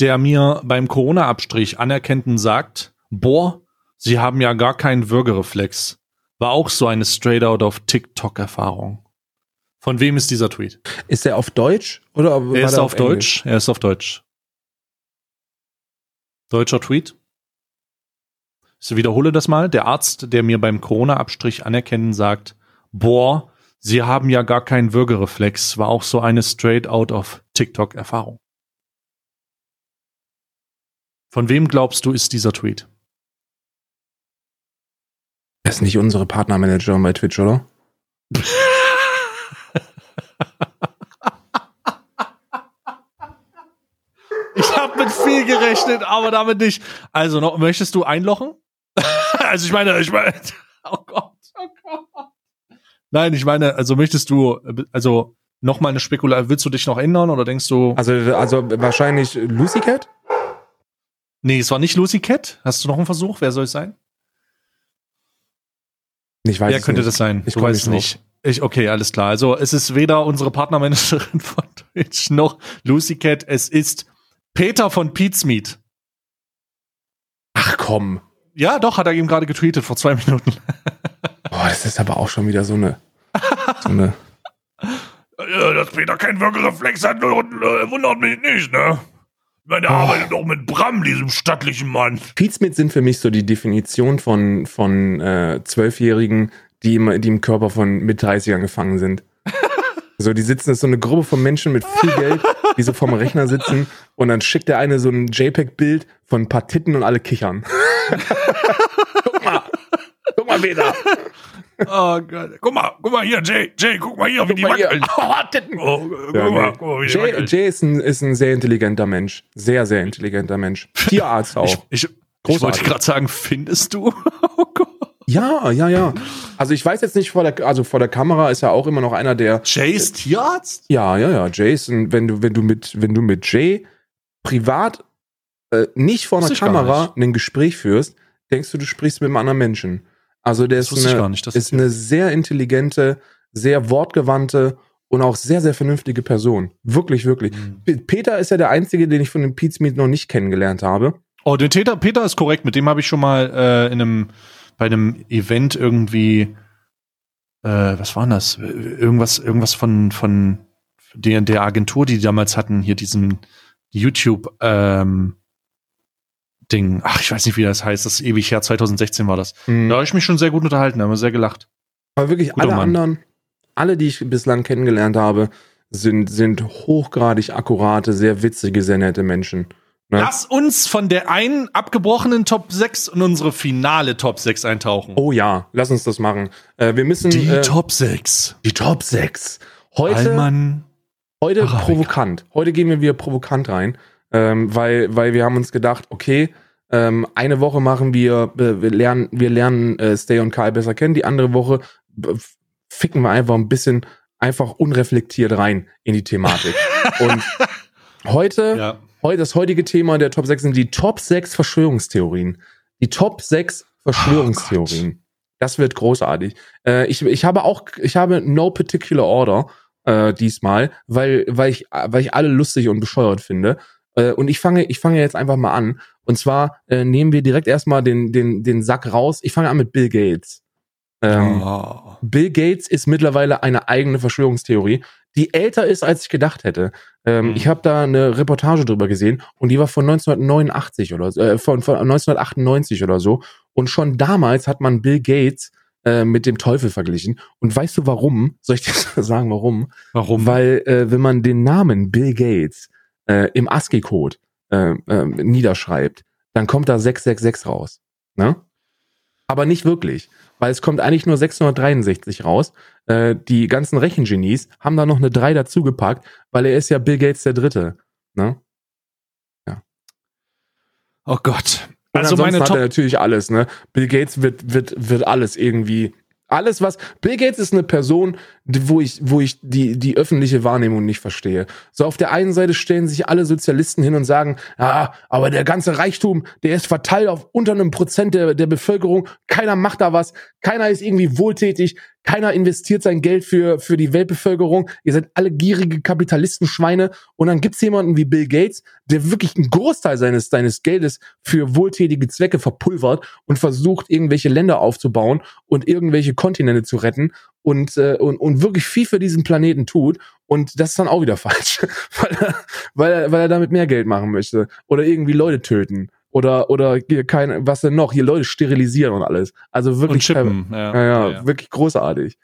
der mir beim Corona-Abstrich anerkennten sagt, boah, Sie haben ja gar keinen Würgereflex, war auch so eine straight out of TikTok-Erfahrung. Von wem ist dieser Tweet? Ist der auf Deutsch oder war Er ist der auf Deutsch. Er ist auf Deutsch. Deutscher Tweet. Ich wiederhole das mal. Der Arzt, der mir beim Corona-Abstrich anerkennen sagt, boah, Sie haben ja gar keinen Würgereflex, war auch so eine straight out of TikTok-Erfahrung. Von wem glaubst du ist dieser Tweet? Das ist nicht unsere Partnermanagerin bei Twitch, oder? Ich habe mit viel gerechnet, aber damit nicht. Also, noch, möchtest du einlochen? also, ich meine, ich meine, oh Gott, oh Gott. Nein, ich meine, also möchtest du, also noch mal eine Spekulation, willst du dich noch ändern oder denkst du, Also, also wahrscheinlich Lucy Cat? Nee, es war nicht Lucy Cat? Hast du noch einen Versuch? Wer soll es sein? Ich weiß Wer könnte nicht. das sein? Ich du weißt es nicht nicht. Ich, okay, alles klar. Also, es ist weder unsere Partnermanagerin von Twitch noch Lucy Cat. Es ist Peter von Pete's Meat. Ach komm. Ja, doch, hat er eben gerade getweetet vor zwei Minuten. Boah, das ist aber auch schon wieder so eine. So eine Ja, dass Peter keinen Würgereflex hat, äh, wundert mich nicht, ne? Ich meine, der Oh. arbeitet doch mit Bram, diesem stattlichen Mann. Pizmeet sind für mich so die Definition von, von äh, Zwölfjährigen, die im, die im Körper von mit 30ern gefangen sind. So, die sitzen, das ist so eine Gruppe von Menschen mit viel Geld, die so vorm Rechner sitzen und dann schickt der eine so ein JPEG-Bild von ein paar Titten und alle kichern. guck mal, guck mal, Peter. Oh Gott. Guck mal, guck mal hier, Jay, Jay, guck mal hier, wie die mal hier. wackeln. Oh. Oh, guck, Ja, mal, guck mal, wie Jay, wackeln. Jay ist, ein, ist ein sehr intelligenter Mensch. Sehr, sehr intelligenter Mensch. Tierarzt auch. Ich, ich, ich wollte gerade sagen, findest du? Oh Gott. Ja, ja, ja. Also ich weiß jetzt nicht vor der, also vor der Kamera ist ja auch immer noch einer, der Jay ist Tierarzt? Ja, ja, ja, Jason, wenn du, wenn du mit, wenn du mit Jay privat äh, nicht vor einer Kamera ein Gespräch führst, denkst du, du sprichst mit einem anderen Menschen. Also der Das ist, eine, gar nicht, ist eine sehr intelligente, sehr wortgewandte und auch sehr, sehr vernünftige Person. Wirklich, wirklich. Hm. P- Peter ist ja der Einzige, den ich von dem Pete's Meet noch nicht kennengelernt habe. Oh, den Peter, Peter ist korrekt. Mit dem habe ich schon mal äh, in einem, bei einem Event irgendwie, äh, was war denn das? Irgendwas, irgendwas von, von der, der Agentur, die die damals hatten, hier diesen YouTube, ähm, Ding. Ach, ich weiß nicht, wie das heißt. Das ist ewig her. 2016 war das. Mhm. Da habe ich mich schon sehr gut unterhalten, da haben wir sehr gelacht. Aber wirklich Guter alle Mann. anderen, alle, die ich bislang kennengelernt habe, sind, sind hochgradig akkurate, sehr witzige, sehr nette Menschen. Ne? Lass uns von der einen abgebrochenen Top 6 in unsere finale Top 6 eintauchen. Oh ja, lass uns das machen. Äh, wir müssen die äh, Top 6. die Top 6. Heute, Allmann. heute Arabica. provokant. Heute gehen wir wieder provokant rein, ähm, weil, weil wir haben uns gedacht, okay, ähm, eine Woche machen wir, äh, wir lernen, wir lernen äh, Stay und Karl besser kennen. Die andere Woche ficken wir einfach ein bisschen einfach unreflektiert rein in die Thematik. und heute Ja. Heu- Das heutige Thema der Top 6 sind die Top 6 Verschwörungstheorien. Die Top 6 Verschwörungstheorien. das wird großartig. Äh, ich, ich habe auch, ich habe no particular order äh, diesmal, weil, weil, ich, weil ich alle lustig und bescheuert finde. Äh, und ich fange, ich fange jetzt einfach mal an. Und zwar äh, nehmen wir direkt erstmal den, den, den Sack raus. Ich fange an mit Bill Gates. Ähm, Oh. Bill Gates ist mittlerweile eine eigene Verschwörungstheorie, die älter ist, als ich gedacht hätte. Ähm, Mhm. Ich habe da eine Reportage drüber gesehen und die war von 1989 oder so, äh, von, von 1998 oder so. Und schon damals hat man Bill Gates äh, mit dem Teufel verglichen. Und weißt du warum? Soll ich dir sagen, warum? Warum? Weil äh, wenn man den Namen Bill Gates äh, im ASCII-Code äh, äh, niederschreibt, dann kommt da 666 raus. Ne? Aber nicht wirklich, weil es kommt eigentlich nur 663 raus. Äh, die ganzen Rechengenies haben da noch eine 3 dazugepackt, weil er ist ja Bill Gates der Dritte. Ne? oh Gott. Und Also ansonsten meine hat er Top. natürlich alles, ne? Bill Gates wird, wird, wird alles irgendwie. Alles, was. Bill Gates ist eine Person, wo ich, wo ich die, die öffentliche Wahrnehmung nicht verstehe. So auf der einen Seite stellen sich alle Sozialisten hin und sagen, ja, aber der ganze Reichtum, der ist verteilt auf unter einem Prozent der, der Bevölkerung. Keiner macht da was. Keiner ist irgendwie wohltätig. Keiner investiert sein Geld für, für die Weltbevölkerung. Ihr seid alle gierige Kapitalistenschweine. Und dann gibt's jemanden wie Bill Gates, der wirklich einen Großteil seines, seines Geldes für wohltätige Zwecke verpulvert und versucht, irgendwelche Länder aufzubauen und irgendwelche Kontinente zu retten und, äh, und, und wirklich viel für diesen Planeten tut. Und das ist dann auch wieder falsch, weil er, weil er, weil er damit mehr Geld machen möchte. Oder irgendwie Leute töten. Oder, oder hier keine, was denn noch? Hier Leute sterilisieren und alles. Also Und wirklich, Chippen. Ja, ja, ja, wirklich großartig.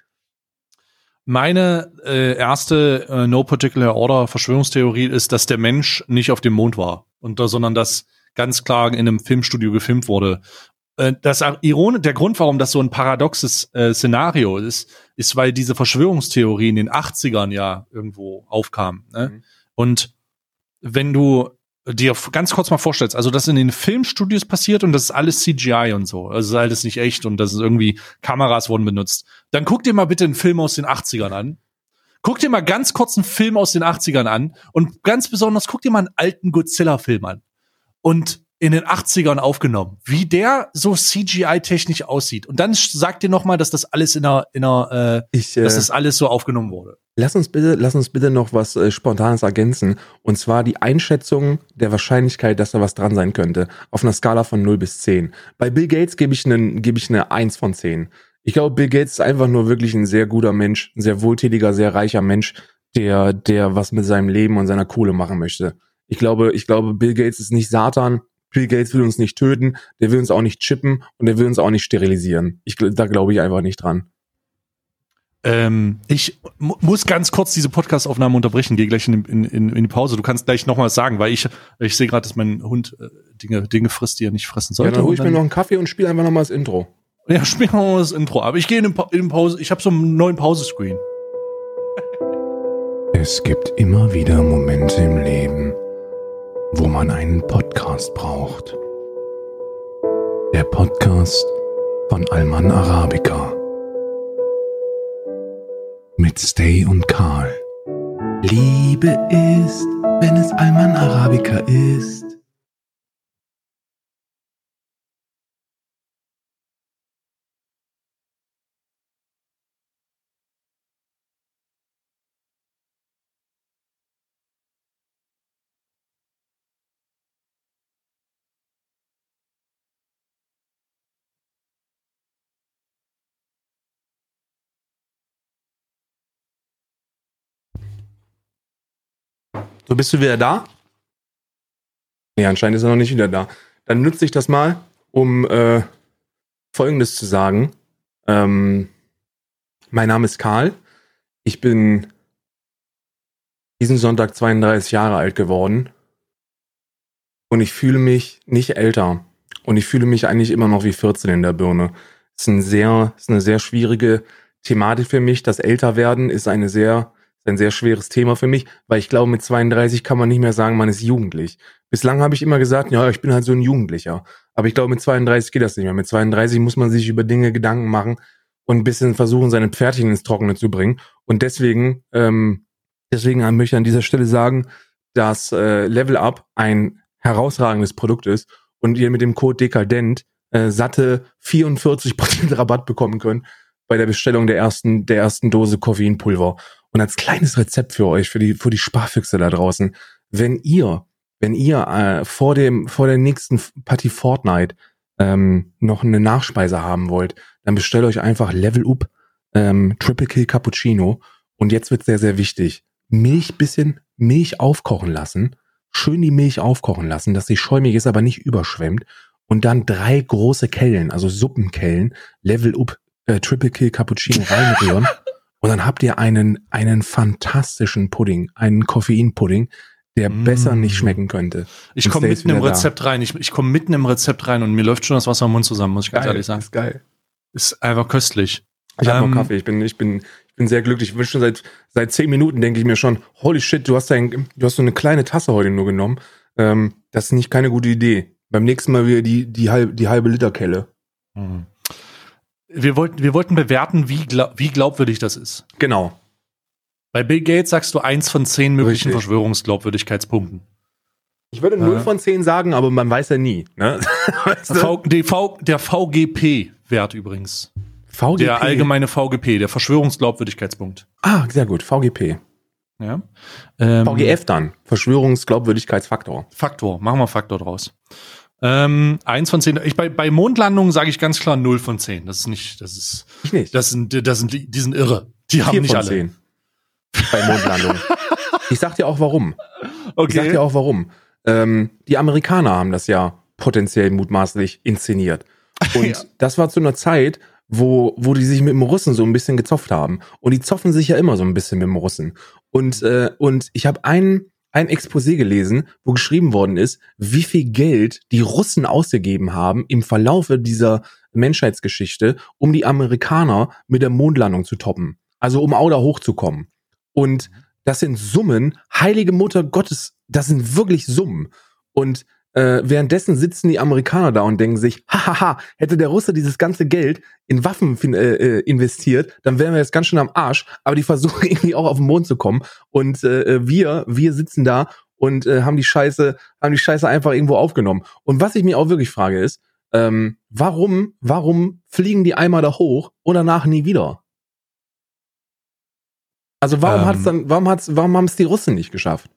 Meine äh, erste äh, No Particular Order Verschwörungstheorie ist, dass der Mensch nicht auf dem Mond war, und, da- sondern dass ganz klar in einem Filmstudio gefilmt wurde. Äh, das Iron der Grund, warum das so ein paradoxes äh, Szenario ist, ist, weil diese Verschwörungstheorie in den 80ern ja irgendwo aufkam. Ne? Mhm. Und wenn du dir ganz kurz mal vorstellst, also das in den Filmstudios passiert und das ist alles CGI und so, also ist alles nicht echt und das ist irgendwie Kameras wurden benutzt, dann guck dir mal bitte einen Film aus den 80ern an. Guck dir mal ganz kurz einen Film aus den 80ern an und ganz besonders guck dir mal einen alten Godzilla-Film an. Und in den 80ern aufgenommen, wie der so CGI-technisch aussieht. Und dann sagt dir noch mal, dass das alles in einer, in einer äh, Ich, äh, dass das alles so aufgenommen wurde. Lass uns bitte, lass uns bitte noch was äh, Spontanes ergänzen. Und zwar die Einschätzung der Wahrscheinlichkeit, dass da was dran sein könnte. Auf einer Skala von 0 bis 10. Bei Bill Gates gebe ich, einen, gebe ich eine 1 von 10. Ich glaube, Bill Gates ist einfach nur wirklich ein sehr guter Mensch, ein sehr wohltätiger, sehr reicher Mensch, der, der was mit seinem Leben und seiner Kohle machen möchte. Ich glaube, ich glaube, Bill Gates ist nicht Satan. Bill Gates will uns nicht töten, der will uns auch nicht chippen und der will uns auch nicht sterilisieren. Ich, da glaube ich einfach nicht dran. Ähm, ich mu muss ganz kurz diese Podcast-Aufnahme unterbrechen, gehe gleich in, in, in, in die Pause. Du kannst gleich noch mal was sagen, weil ich, ich sehe gerade, dass mein Hund äh, Dinge, Dinge frisst, die er nicht fressen Ja, sollte. dann hole ich Und mir noch einen Kaffee und spiele einfach noch mal das Intro. ja, spiel noch mal das Intro. Aber ich gehe in, Pa- in Pause. Ich habe so einen neuen Pause-Screen. Es gibt immer wieder Momente im Leben, wo man einen Podcast braucht. Der Podcast von Alman Arabica. Mit Stay und Karl. Liebe ist, wenn es Alman Arabica ist. So, bist du wieder da? Nee, anscheinend ist er noch nicht wieder da. Dann nutze ich das mal, um äh, Folgendes zu sagen. Ähm, mein Name ist Karl. Ich bin diesen Sonntag 32 Jahre alt geworden. Und ich fühle mich nicht älter. Und ich fühle mich eigentlich immer noch wie 14 in der Birne. Ist, ein sehr, ist eine sehr schwierige Thematik für mich. Das Älterwerden ist eine sehr, ein sehr schweres Thema für mich, weil ich glaube, mit 32 kann man nicht mehr sagen, man ist jugendlich. Bislang habe ich immer gesagt, ja, ich bin halt so ein Jugendlicher. Aber ich glaube, mit 32 geht das nicht mehr. Mit 32 muss man sich über Dinge Gedanken machen und ein bisschen versuchen, seine Pferdchen ins Trockene zu bringen. Und deswegen, ähm, deswegen möchte ich an dieser Stelle sagen, dass äh, Level Up ein herausragendes Produkt ist und ihr mit dem Code Dekadent äh, satte 44% Rabatt bekommen könnt bei der Bestellung der ersten, der ersten Dose Koffeinpulver. Und als kleines Rezept für euch, für die, für die Sparfüchse da draußen, wenn ihr, wenn ihr äh, vor dem, vor der nächsten Party Fortnite ähm, noch eine Nachspeise haben wollt, dann bestellt euch einfach Level Up ähm, Triple Kill Cappuccino. Und jetzt wird sehr, sehr wichtig. Milch bisschen, Milch aufkochen lassen. Schön die Milch aufkochen lassen, dass sie schäumig ist, aber nicht überschwemmt. Und dann drei große Kellen, also Suppenkellen, Level Up äh, Triple Kill Cappuccino reinrühren. Und dann habt ihr einen, einen fantastischen Pudding, einen Koffeinpudding, der Mm. besser nicht schmecken könnte. Ich komme mitten im wieder da. Rezept rein. Ich, ich komme mitten im Rezept rein und mir läuft schon das Wasser im Mund zusammen, muss ich ganz ehrlich sagen. ist geil. Ist einfach köstlich. Ich habe Ähm, noch Kaffee. Ich bin, ich bin, ich bin sehr glücklich. Ich bin schon seit seit zehn Minuten denke ich mir schon, holy shit, du hast dein, du hast so eine kleine Tasse heute nur genommen. Ähm, das ist nicht keine gute Idee. Beim nächsten Mal wieder die die halbe die halbe Liter Kelle. Mhm. Wir wollten, wir wollten bewerten, wie, glaub, wie glaubwürdig das ist. Genau. Bei Bill Gates sagst du eins von zehn möglichen Richtig. Verschwörungsglaubwürdigkeitspunkten. Ich würde Ja. 0 von 10 sagen, aber man weiß ja nie. Ne? Weißt du? V, die v, der VGP-Wert übrigens. VGP. Der allgemeine VGP, der Verschwörungsglaubwürdigkeitspunkt. Ah, sehr gut. VGP. Ja. Ähm, VGF dann. Verschwörungsglaubwürdigkeitsfaktor. Faktor, machen wir Faktor draus. Ähm, eins von zehn. Ich, bei, bei Mondlandungen sage ich ganz klar 0 von 10. Das ist nicht, das ist, Ich nicht. das sind, das sind, die sind irre. Die haben nicht von alle. 10. Bei Mondlandung. ich sag dir auch warum. Ich sag Okay. dir auch warum. Ähm, die Amerikaner haben das ja potenziell mutmaßlich inszeniert. Und Ja. das war zu einer Zeit, wo, wo die sich mit dem Russen so ein bisschen gezopft haben. Und die zoffen sich ja immer so ein bisschen mit dem Russen. Und, äh, und ich habe ein, ein Exposé gelesen, wo geschrieben worden ist, wie viel Geld die Russen ausgegeben haben im Verlaufe dieser Menschheitsgeschichte, um die Amerikaner mit der Mondlandung zu toppen. Also um auch da hochzukommen. Und das sind Summen, heilige Mutter Gottes, das sind wirklich Summen. Und äh, währenddessen sitzen die Amerikaner da und denken sich, hahaha, hätte der Russe dieses ganze Geld in Waffen äh, äh, investiert, dann wären wir jetzt ganz schön am Arsch. Aber die versuchen irgendwie auch auf den Mond zu kommen. Und äh, wir, wir sitzen da und äh, haben die Scheiße, haben die Scheiße einfach irgendwo aufgenommen. Und was ich mir auch wirklich frage ist, ähm, warum, warum fliegen die einmal da hoch und danach nie wieder? Also warum Ähm. hat's dann, warum hat's, warum haben es die Russen nicht geschafft?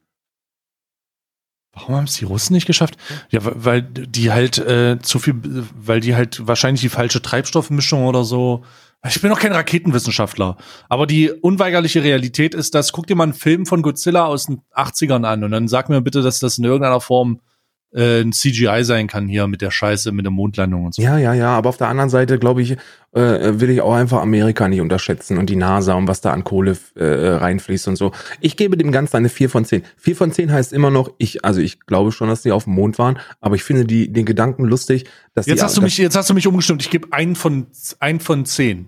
Warum haben es die Russen nicht geschafft? Ja, weil- die halt äh, zu viel, weil die halt wahrscheinlich die falsche Treibstoffmischung oder so. Ich bin noch kein Raketenwissenschaftler, aber die unweigerliche Realität ist, dass guck dir mal einen Film von Godzilla aus den 80ern an und dann sag mir bitte, dass das in irgendeiner Form äh, ein CGI sein kann hier mit der Scheiße, mit der Mondlandung und so. Ja, ja, ja, aber auf der anderen Seite, glaube ich, äh, will ich auch einfach Amerika nicht unterschätzen und die NASA und was da an Kohle äh, reinfließt und so. Ich gebe dem Ganzen eine 4 von 10. 4 von 10 heißt immer noch, ich, also ich glaube schon, dass die auf dem Mond waren, aber ich finde die, den Gedanken lustig, dass jetzt die, Hast du mich, jetzt hast du mich umgestimmt, ich gebe einen von, einen von 10.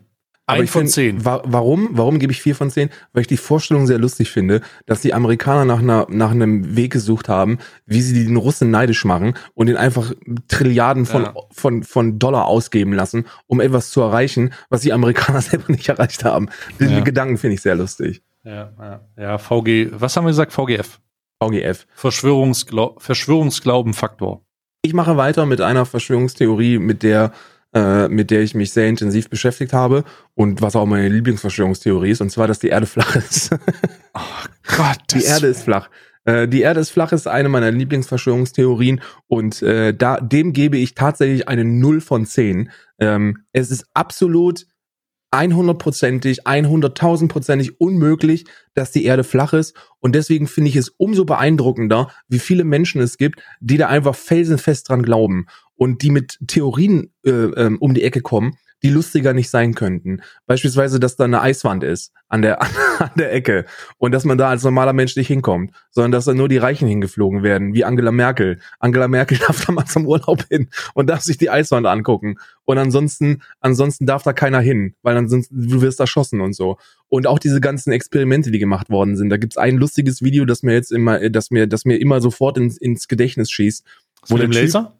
Ein von find, zehn. Wa warum? Warum gebe ich 4 von 10? Weil ich die Vorstellung sehr lustig finde, dass die Amerikaner nach, einer, nach einem Weg gesucht haben, wie sie den Russen neidisch machen und den einfach Trilliarden von, Ja. von, von Dollar ausgeben lassen, um etwas zu erreichen, was die Amerikaner selber nicht erreicht haben. Den Ja. Gedanken finde ich sehr lustig. Ja, ja, ja, VG, was haben wir gesagt? VGF. VGF. Verschwörungsglau Verschwörungsglaubenfaktor. Ich mache weiter mit einer Verschwörungstheorie, mit der, äh, mit der ich mich sehr intensiv beschäftigt habe und was auch meine Lieblingsverschwörungstheorie ist, und zwar, dass die Erde flach ist. Gott, Die Erde ist flach. Äh, die Erde ist flach ist eine meiner Lieblingsverschwörungstheorien und äh, da, dem gebe ich tatsächlich eine 0 von 10. Ähm, es ist absolut 100%ig, 100.000%ig unmöglich, dass die Erde flach ist und deswegen finde ich es umso beeindruckender, wie viele Menschen es gibt, die da einfach felsenfest dran glauben und die mit Theorien äh, ähm, um die Ecke kommen, die lustiger nicht sein könnten. Beispielsweise, dass da eine Eiswand ist an der, an der Ecke und dass man da als normaler Mensch nicht hinkommt, sondern dass da nur die Reichen hingeflogen werden, wie Angela Merkel. Angela Merkel darf da mal zum Urlaub hin und darf sich die Eiswand angucken. Und ansonsten, ansonsten darf da keiner hin, weil ansonsten du wirst erschossen und so. Und auch diese ganzen Experimente, die gemacht worden sind. Da gibt's ein lustiges Video, das mir jetzt immer, das mir, das mir immer sofort ins, ins Gedächtnis schießt. Wo der dem Typ- Laser?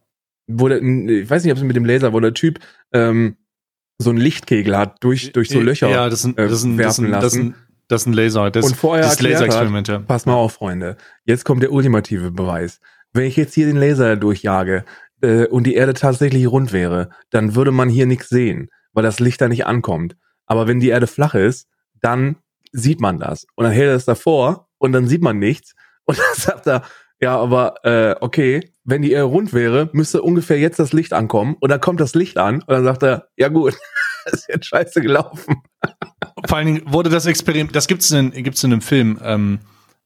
Wo der, ich weiß nicht, ob es mit dem Laser, wo der Typ ähm, so einen Lichtkegel hat durch, durch so Löcher. Ja, das sind, äh, das sind, das werfen sind, das lassen. sind, Das ist ein Laser. Das, und vorher das Laserexperiment, ja. pass mal auf, Freunde, jetzt kommt der ultimative Beweis. Wenn ich jetzt hier den Laser durchjage äh, und die Erde tatsächlich rund wäre, dann würde man hier nichts sehen, weil das Licht da nicht ankommt. Aber wenn die Erde flach ist, dann sieht man das. Und dann hält er es davor und dann sieht man nichts. Und dann sagt er, ja, aber äh, okay, wenn die Erde rund wäre, müsste ungefähr jetzt das Licht ankommen. Und dann kommt das Licht an und dann sagt er, ja gut, ist jetzt scheiße gelaufen. Vor allen Dingen wurde das Experiment, das gibt's in, gibt's in einem Film, ähm,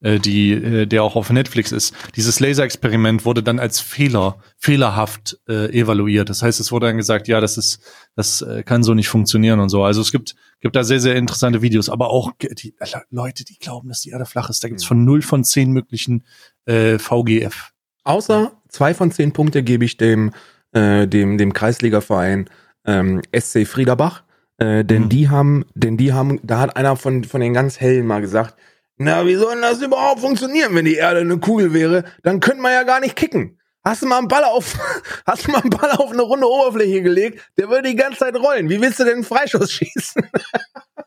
äh, die, äh, der auch auf Netflix ist. Dieses Laserexperiment wurde dann als Fehler, fehlerhaft äh, evaluiert. Das heißt, es wurde dann gesagt, ja, das ist, das äh, kann so nicht funktionieren und so. Also es gibt, gibt da sehr, sehr interessante Videos, aber auch die äh, Leute, die glauben, dass die Erde flach ist. Da gibt's von 0 von 10 möglichen äh, VGF. Außer zwei von zehn Punkte gebe ich dem, äh, dem, dem Kreisligaverein ähm, SC Friederbach. Äh, denn Mhm. die haben, denn die haben, da hat einer von, von den ganz Hellen mal gesagt, na, wie soll denn das überhaupt funktionieren, wenn die Erde eine Kugel wäre? Dann könnte man ja gar nicht kicken. Hast du mal einen Ball auf, hast du mal einen Ball auf eine runde Oberfläche gelegt, der würde die ganze Zeit rollen. Wie willst du denn einen Freischuss schießen?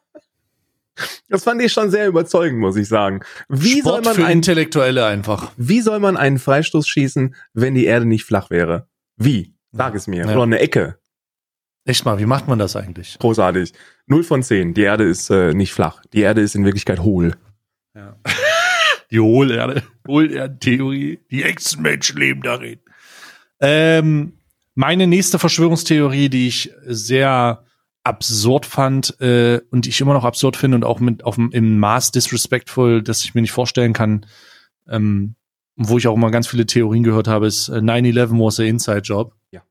Das fand ich schon sehr überzeugend, muss ich sagen. Wie Sport soll man für einen Intellektuelle einfach. wie soll man einen Freistoß schießen, wenn die Erde nicht flach wäre? Wie? Sag es mir. Ja. Oder eine Ecke. Echt mal, wie macht man das eigentlich? Großartig. Null von zehn. Die Erde ist äh, nicht flach. Die Erde ist in Wirklichkeit hohl. Ja. Die Hohlerde, Hohlerdentheorie. Die Echsenmenschen leben darin. Ähm, meine nächste Verschwörungstheorie, die ich sehr absurd fand äh, und ich immer noch absurd finde und auch mit auf dem im Maß disrespectful, dass ich mir nicht vorstellen kann, ähm, wo ich auch immer ganz viele Theorien gehört habe, ist äh, 9/11 was a inside job. Ja.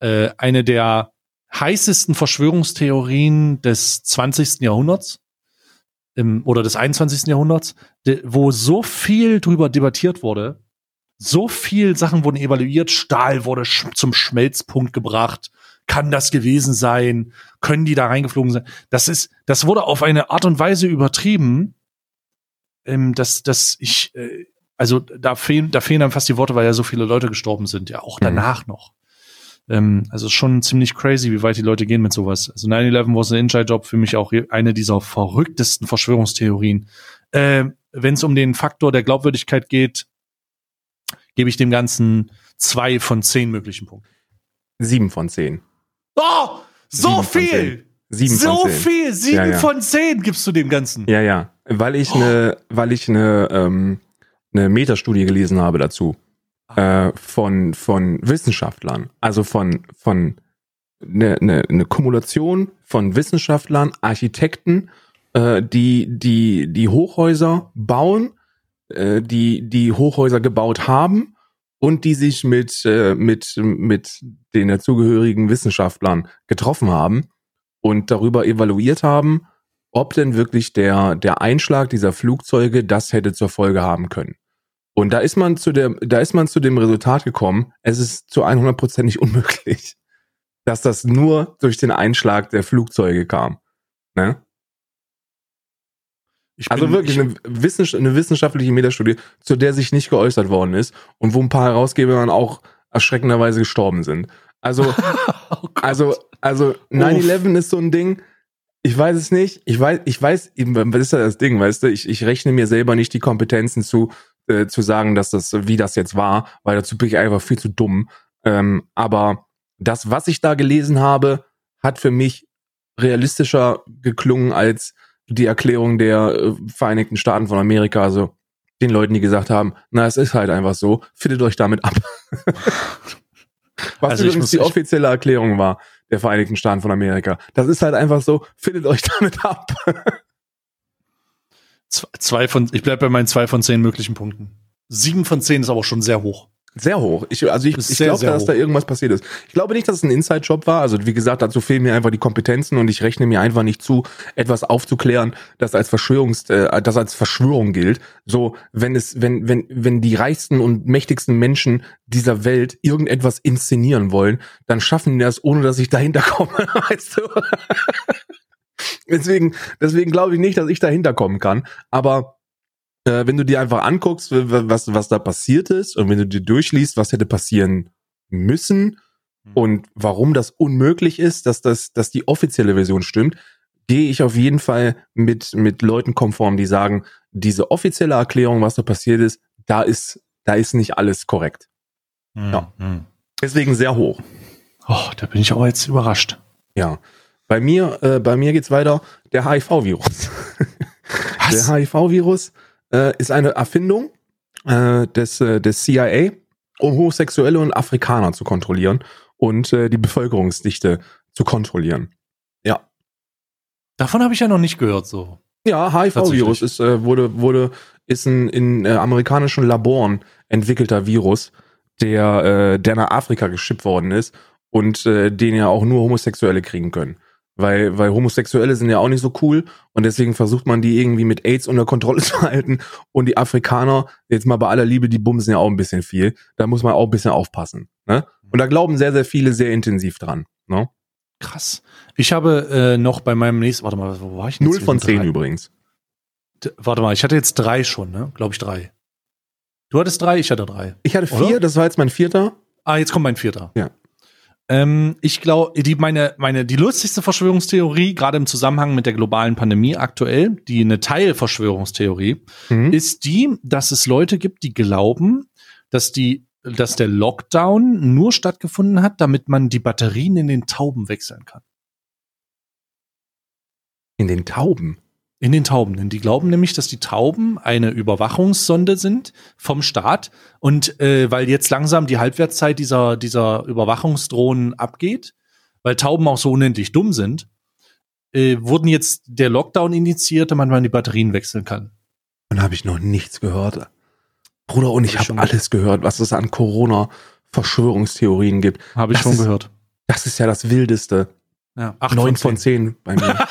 Äh, eine der heißesten Verschwörungstheorien des 20. Jahrhunderts im, oder des 21. Jahrhunderts, de, wo so viel drüber debattiert wurde, so viel Sachen wurden evaluiert, Stahl wurde sch zum Schmelzpunkt gebracht, kann das gewesen sein, können die da reingeflogen sein? Das ist, das wurde auf eine Art und Weise übertrieben, ähm, dass, dass ich, äh, also da fehlen, da fehlen dann fast die Worte, weil ja so viele Leute gestorben sind, ja auch danach noch. Ähm, also schon ziemlich crazy, wie weit die Leute gehen mit sowas. Also 9-11 was ein Inside-Job für mich auch eine dieser verrücktesten Verschwörungstheorien. Äh, Wenn es um den Faktor der Glaubwürdigkeit geht, gebe ich dem Ganzen zwei von zehn möglichen Punkten. Sieben von zehn. Oh, so viel! Sieben so von zehn. viel! Sieben Ja, ja. von zehn gibst du dem Ganzen. Ja, ja. Weil ich Oh. eine, weil ich eine, ähm, eine Metastudie gelesen habe dazu. Äh, von, von Wissenschaftlern. Also von, von eine, eine, eine Kumulation von Wissenschaftlern, Architekten, äh, die, die, die Hochhäuser bauen, äh, die, die Hochhäuser gebaut haben und die sich mit, äh, mit, mit den dazugehörigen Wissenschaftlern getroffen haben und darüber evaluiert haben, ob denn wirklich der, der Einschlag dieser Flugzeuge das hätte zur Folge haben können. Und da ist man zu der, da ist man zu dem Resultat gekommen, es ist zu 100% nicht unmöglich, dass das nur durch den Einschlag der Flugzeuge kam. Ne? Also bin- wirklich ich, eine, Wissens eine wissenschaftliche Metastudie, zu der sich nicht geäußert worden ist und wo ein paar Herausgeber dann auch erschreckenderweise gestorben sind. Also, oh also, also 9-11 ist so ein Ding. Ich weiß es nicht. Ich weiß, ich weiß, eben, was ist da das Ding, weißt du? Ich, ich rechne mir selber nicht die Kompetenzen zu, äh, zu sagen, dass das, wie das jetzt war, weil dazu bin ich einfach viel zu dumm. Ähm, aber das, was ich da gelesen habe, hat für mich realistischer geklungen als die Erklärung der äh, Vereinigten Staaten von Amerika, also den Leuten, die gesagt haben, na, es ist halt einfach so, findet euch damit ab. Was Also übrigens die offizielle Erklärung war der Vereinigten Staaten von Amerika. Das ist halt einfach so, findet euch damit ab. Zwei von, ich bleib bei meinen zwei von zehn möglichen Punkten. Sieben von zehn ist aber schon sehr hoch. Sehr hoch. Ich, also ich, ich glaube, dass hoch. da irgendwas passiert ist. Ich glaube nicht, dass es ein Inside-Job war. Also wie gesagt, dazu fehlen mir einfach die Kompetenzen und ich rechne mir einfach nicht zu, etwas aufzuklären, das als Verschwörungs, äh, das als Verschwörung gilt. So, wenn es, wenn, wenn, wenn die reichsten und mächtigsten Menschen dieser Welt irgendetwas inszenieren wollen, dann schaffen die das, ohne dass ich dahinter komme, weißt du? deswegen, deswegen glaube ich nicht, dass ich dahinter kommen kann. Aber äh, wenn du dir einfach anguckst, was, was da passiert ist und wenn du dir durchliest, was hätte passieren müssen Mhm. und warum das unmöglich ist, dass das, dass die offizielle Version stimmt, gehe ich auf jeden Fall mit, mit Leuten konform, die sagen, diese offizielle Erklärung, was da passiert ist, da ist, da ist nicht alles korrekt. Ja. Hm. Deswegen sehr hoch. Oh, da bin ich aber jetzt überrascht. Ja. Bei mir, äh, bei mir geht's weiter. Der HIV-Virus. Der HIV-Virus äh, ist eine Erfindung äh, des, äh, des CIA, um Homosexuelle und Afrikaner zu kontrollieren und äh, die Bevölkerungsdichte zu kontrollieren. Ja. Davon habe ich ja noch nicht gehört, so. Ja, HIV-Virus ist, äh, wurde, wurde, ist ein in äh, amerikanischen Laboren entwickelter Virus, der, äh, der nach Afrika geschippt worden ist und äh, den ja auch nur Homosexuelle kriegen können. Weil, weil Homosexuelle sind ja auch nicht so cool und deswegen versucht man die irgendwie mit AIDS unter Kontrolle zu halten und die Afrikaner, jetzt mal bei aller Liebe, die bumsen ja auch ein bisschen viel. Da muss man auch ein bisschen aufpassen. Ne? Und da glauben sehr, sehr viele sehr intensiv dran. Ne? Krass. Ich habe äh, noch bei meinem nächsten, warte mal, wo war ich denn Null von zehn übrigens. D- Warte mal, ich hatte jetzt drei schon, ne? Glaube ich drei. Du hattest drei, ich hatte drei. Ich hatte Oder? vier, das war jetzt mein vierter. Ah, jetzt kommt mein vierter. Ja. Ähm, ich glaube, die meine meine die lustigste Verschwörungstheorie gerade im Zusammenhang mit der globalen Pandemie aktuell, die eine Teilverschwörungstheorie, Mhm. ist die, dass es Leute gibt, die glauben, dass die dass der Lockdown nur stattgefunden hat, damit man die Batterien in den Tauben wechseln kann. In den Tauben. In den Tauben. Denn die glauben nämlich, dass die Tauben eine Überwachungssonde sind vom Staat. Und äh, weil jetzt langsam die Halbwertszeit dieser, dieser Überwachungsdrohnen abgeht, weil Tauben auch so unendlich dumm sind, äh, wurden jetzt der Lockdown initiiert, damit man die Batterien wechseln kann. Und habe ich noch nichts gehört. Bruder, und ich Hab ich habe alles gehört, was es an Corona-Verschwörungstheorien gibt. Habe ich Das schon ist- gehört. Das ist ja das Wildeste. Ja, acht Neun von von zehn bei mir.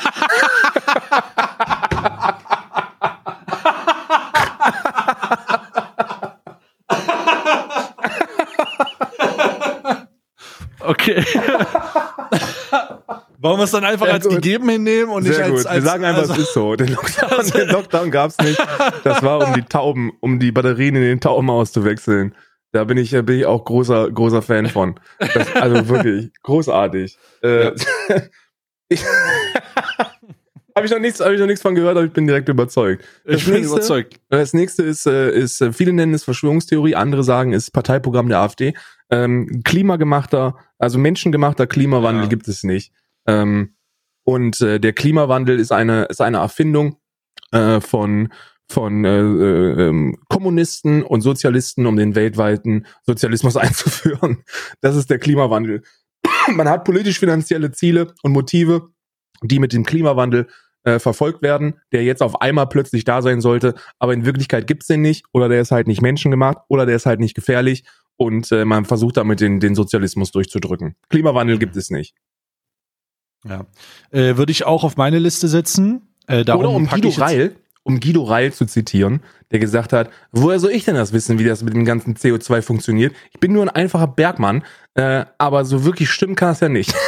Wollen wir es dann einfach Sehr als gut. gegeben hinnehmen und nicht Sehr als, gut. als Wir sagen einfach, also, es ist so. Den Lockdown, den Lockdown gab es nicht. Das war, um die Tauben, um die Batterien in den Tauben auszuwechseln. Da bin ich, bin ich auch großer, großer Fan von. Das, also wirklich großartig. Äh, ich, habe ich noch nichts, habe ich noch nichts von gehört, aber ich bin direkt überzeugt. ich bin nächste- überzeugt. Das nächste ist, äh, ist, äh, viele nennen es Verschwörungstheorie, andere sagen, es ist Parteiprogramm der AfD. Ähm, klimagemachter, also menschengemachter Klimawandel Ja. gibt es nicht. Ähm, und äh, der Klimawandel ist eine, ist eine Erfindung äh, von, von äh, äh, ähm, Kommunisten und Sozialisten, um den weltweiten Sozialismus einzuführen. Das ist der Klimawandel. Man hat politisch-finanzielle Ziele und Motive, die mit dem Klimawandel äh, verfolgt werden, der jetzt auf einmal plötzlich da sein sollte, aber in Wirklichkeit gibt's den nicht oder der ist halt nicht menschengemacht oder der ist halt nicht gefährlich und äh, man versucht damit den, den Sozialismus durchzudrücken. Klimawandel gibt es nicht. Ja. Äh, Würde ich auch auf meine Liste setzen. Äh, oder um Guido Reil, um Guido Reil zu zitieren, der gesagt hat, woher soll ich denn das wissen, wie das mit dem ganzen CO2 funktioniert? Ich bin nur ein einfacher Bergmann, äh, aber so wirklich stimmen kann es ja nicht.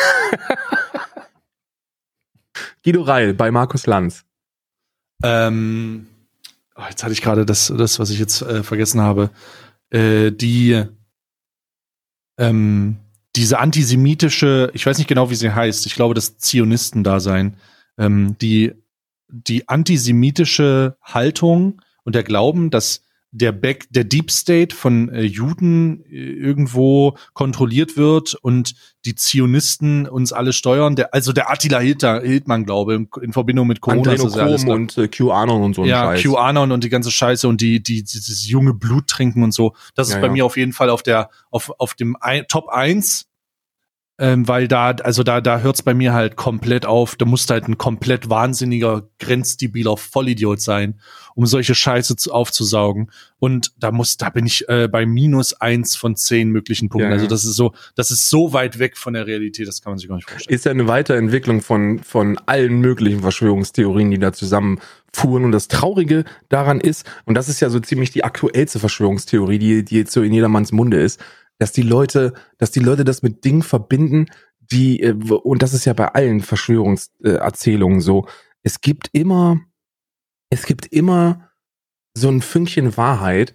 Guido Reil bei Markus Lanz. Ähm, oh, jetzt hatte ich gerade das, das, was ich jetzt äh, vergessen habe. Äh, die ähm, diese antisemitische, ich weiß nicht genau, wie sie heißt, ich glaube, das Zionistendasein, ähm, die, die antisemitische Haltung und der Glauben, dass der Back, der Deep State von äh, Juden äh, irgendwo kontrolliert wird und die Zionisten uns alle steuern. Der, also der Attila Hildmann, glaube in, in Verbindung mit Corona. ist ja alles und äh, QAnon und so ein ja, Scheiß. QAnon und die ganze Scheiße und die, die, dieses junge Blut trinken und so. Das ist Ja, bei ja. mir auf jeden Fall auf der, auf, auf dem Top 1. Ähm, weil da, also da, da hört's bei mir halt komplett auf. Da muss halt ein komplett wahnsinniger, grenzdebiler Vollidiot sein, um solche Scheiße zu, aufzusaugen. Und da muss, da bin ich äh, bei minus eins von zehn möglichen Punkten. Ja. Also das ist so, das ist so weit weg von der Realität, das kann man sich gar nicht vorstellen. ist ja eine Weiterentwicklung von, von allen möglichen Verschwörungstheorien, die da zusammenfuhren. Und das Traurige daran ist, und das ist ja so ziemlich die aktuellste Verschwörungstheorie, die, die jetzt so in jedermanns Munde ist, dass die Leute, dass die Leute das mit Dingen verbinden, die, äh, und das ist ja bei allen Verschwörungserzählungen so, es gibt immer, es gibt immer so ein Fünkchen Wahrheit,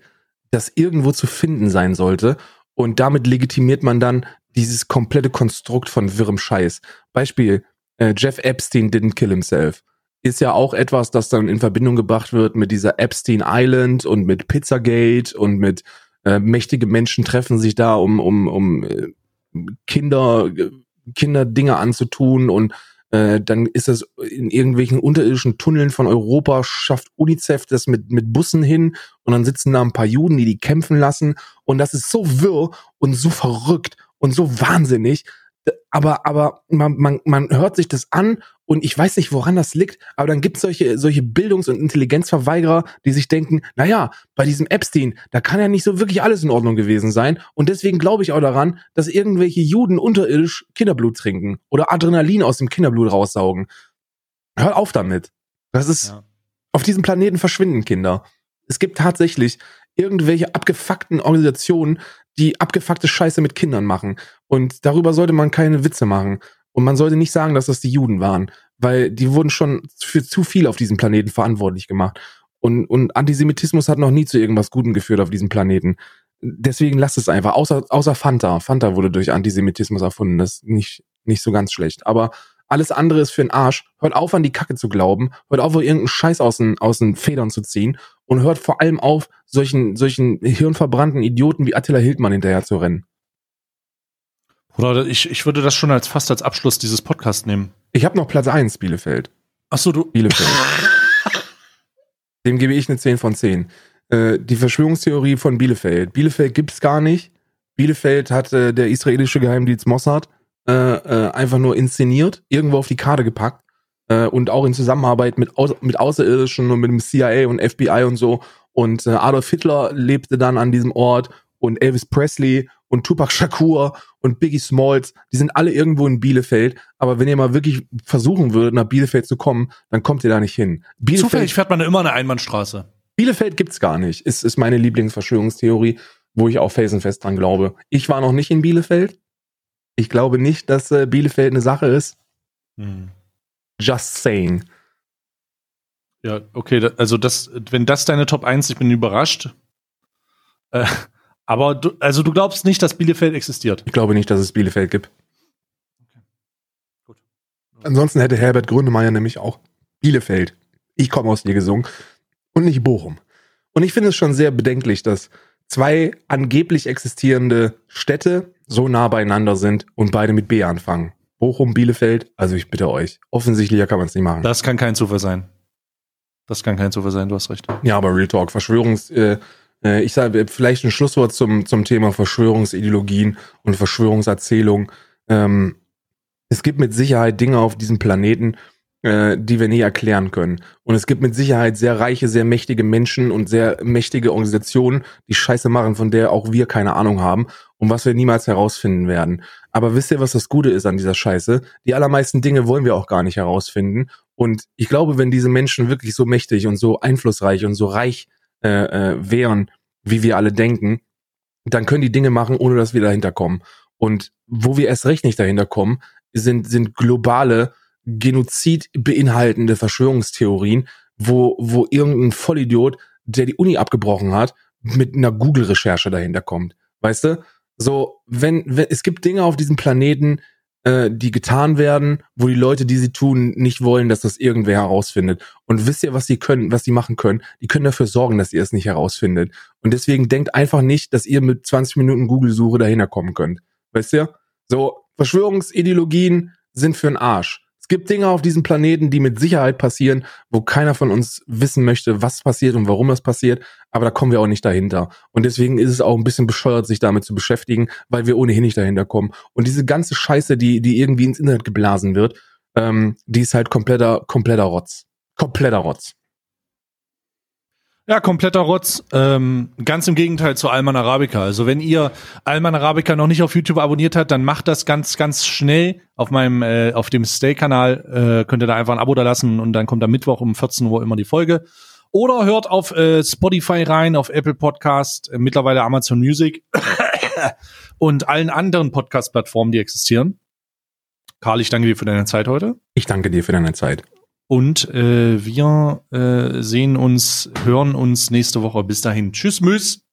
das irgendwo zu finden sein sollte. Und damit legitimiert man dann dieses komplette Konstrukt von wirrem Scheiß. Beispiel, äh, Jeff Epstein didn't kill himself. Ist ja auch etwas, das dann in Verbindung gebracht wird mit dieser Epstein Island und mit Pizzagate und mit äh, mächtige Menschen treffen sich da, um, um, um äh, Kinder, Kinderdinge anzutun und äh, dann ist das in irgendwelchen unterirdischen Tunneln von Europa, schafft UNICEF das mit, mit Bussen hin und dann sitzen da ein paar Juden, die die kämpfen lassen und das ist so wirr und so verrückt und so wahnsinnig, aber, aber man, man, man hört sich das an und ich weiß nicht, woran das liegt, aber dann gibt es solche, solche Bildungs- und Intelligenzverweigerer, die sich denken, naja, bei diesem Epstein, da kann ja nicht so wirklich alles in Ordnung gewesen sein. Und deswegen glaube ich auch daran, dass irgendwelche Juden unterirdisch Kinderblut trinken oder Adrenalin aus dem Kinderblut raussaugen. Hör auf damit. Das ist, ja. auf diesem Planeten verschwinden Kinder. Es gibt tatsächlich irgendwelche abgefuckten Organisationen, die abgefuckte Scheiße mit Kindern machen. Und darüber sollte man keine Witze machen. Und man sollte nicht sagen, dass das die Juden waren, weil die wurden schon für zu viel auf diesem Planeten verantwortlich gemacht. Und, und Antisemitismus hat noch nie zu irgendwas Gutem geführt auf diesem Planeten. Deswegen lasst es einfach. Außer, außer Fanta. Fanta wurde durch Antisemitismus erfunden. Das ist nicht, nicht so ganz schlecht. Aber alles andere ist für den Arsch. Hört auf, an die Kacke zu glauben. Hört auf, irgendeinen Scheiß aus den, aus den Federn zu ziehen. Und hört vor allem auf, solchen, solchen hirnverbrannten Idioten wie Attila Hildmann hinterher zu rennen. Oder ich, ich würde das schon als fast als Abschluss dieses Podcasts nehmen. Ich habe noch Platz 1, Bielefeld. Ach so, du. Bielefeld. Dem gebe ich eine 10 von 10. Äh, die Verschwörungstheorie von Bielefeld. Bielefeld gibt's gar nicht. Bielefeld hat äh, der israelische Geheimdienst Mossad äh, äh, einfach nur inszeniert, irgendwo auf die Karte gepackt äh, und auch in Zusammenarbeit mit, Au mit Außerirdischen und mit dem CIA und FBI und so. Und äh, Adolf Hitler lebte dann an diesem Ort und Elvis Presley und Tupac Shakur und Biggie Smalls, die sind alle irgendwo in Bielefeld. Aber wenn ihr mal wirklich versuchen würdet, nach Bielefeld zu kommen, dann kommt ihr da nicht hin. Bielefeld, Zufällig fährt man immer eine Einbahnstraße. Bielefeld gibt's gar nicht. Ist, ist meine Lieblingsverschwörungstheorie, wo ich auch felsenfest dran glaube. Ich war noch nicht in Bielefeld. Ich glaube nicht, dass äh, Bielefeld eine Sache ist. Hm. Just saying. Ja, okay, also das, wenn das deine Top 1, ich bin überrascht. Äh, aber du, also du glaubst nicht, dass Bielefeld existiert? Ich glaube nicht, dass es Bielefeld gibt. Okay. Gut. Ansonsten hätte Herbert Grönemeyer nämlich auch Bielefeld. Ich komme aus dir gesungen und nicht Bochum. Und ich finde es schon sehr bedenklich, dass zwei angeblich existierende Städte so nah beieinander sind und beide mit B anfangen. Bochum, Bielefeld, also ich bitte euch. Offensichtlicher kann man es nicht machen. Das kann kein Zufall sein. Das kann kein Zufall sein, du hast recht. Ja, aber Real Talk, Verschwörungs, äh, äh, ich sage vielleicht ein Schlusswort zum, zum Thema Verschwörungsideologien und Verschwörungserzählung. Ähm, es gibt mit Sicherheit Dinge auf diesem Planeten, äh, die wir nie erklären können. Und es gibt mit Sicherheit sehr reiche, sehr mächtige Menschen und sehr mächtige Organisationen, die Scheiße machen, von der auch wir keine Ahnung haben und was wir niemals herausfinden werden. Aber wisst ihr, was das Gute ist an dieser Scheiße? Die allermeisten Dinge wollen wir auch gar nicht herausfinden. Und ich glaube, wenn diese Menschen wirklich so mächtig und so einflussreich und so reich äh, äh, wären, wie wir alle denken, dann können die Dinge machen, ohne dass wir dahinter kommen. Und wo wir erst recht nicht dahinter kommen, sind, sind globale, Genozid beinhaltende Verschwörungstheorien, wo, wo irgendein Vollidiot, der die Uni abgebrochen hat, mit einer Google-Recherche dahinter kommt. Weißt du? So, wenn, wenn, es gibt Dinge auf diesem Planeten, äh, die getan werden, wo die Leute, die sie tun, nicht wollen, dass das irgendwer herausfindet. Und wisst ihr, was sie können, was sie machen können? Die können dafür sorgen, dass ihr es nicht herausfindet. Und deswegen denkt einfach nicht, dass ihr mit 20 Minuten Google-Suche dahinter kommen könnt. Weißt ihr? So, Verschwörungsideologien sind für den Arsch. Es gibt Dinge auf diesem Planeten, die mit Sicherheit passieren, wo keiner von uns wissen möchte, was passiert und warum das passiert, aber da kommen wir auch nicht dahinter. Und deswegen ist es auch ein bisschen bescheuert, sich damit zu beschäftigen, weil wir ohnehin nicht dahinter kommen. Und diese ganze Scheiße, die, die irgendwie ins Internet geblasen wird, ähm, die ist halt kompletter, kompletter Rotz. Kompletter Rotz. Ja, kompletter Rotz. Ähm, ganz im Gegenteil zu Alman Arabica. Also wenn ihr Alman Arabica noch nicht auf YouTube abonniert habt, dann macht das ganz, ganz schnell auf meinem, äh, auf dem Stay-Kanal. Äh, könnt ihr da einfach ein Abo da lassen und dann kommt am Mittwoch um 14 Uhr immer die Folge. Oder hört auf äh, Spotify rein, auf Apple Podcast, äh, mittlerweile Amazon Music und allen anderen Podcast-Plattformen, die existieren. Karl, ich danke dir für deine Zeit heute. Ich danke dir für deine Zeit. Und äh, wir äh, sehen uns, hören uns nächste Woche. Bis dahin. Tschüss, Müs.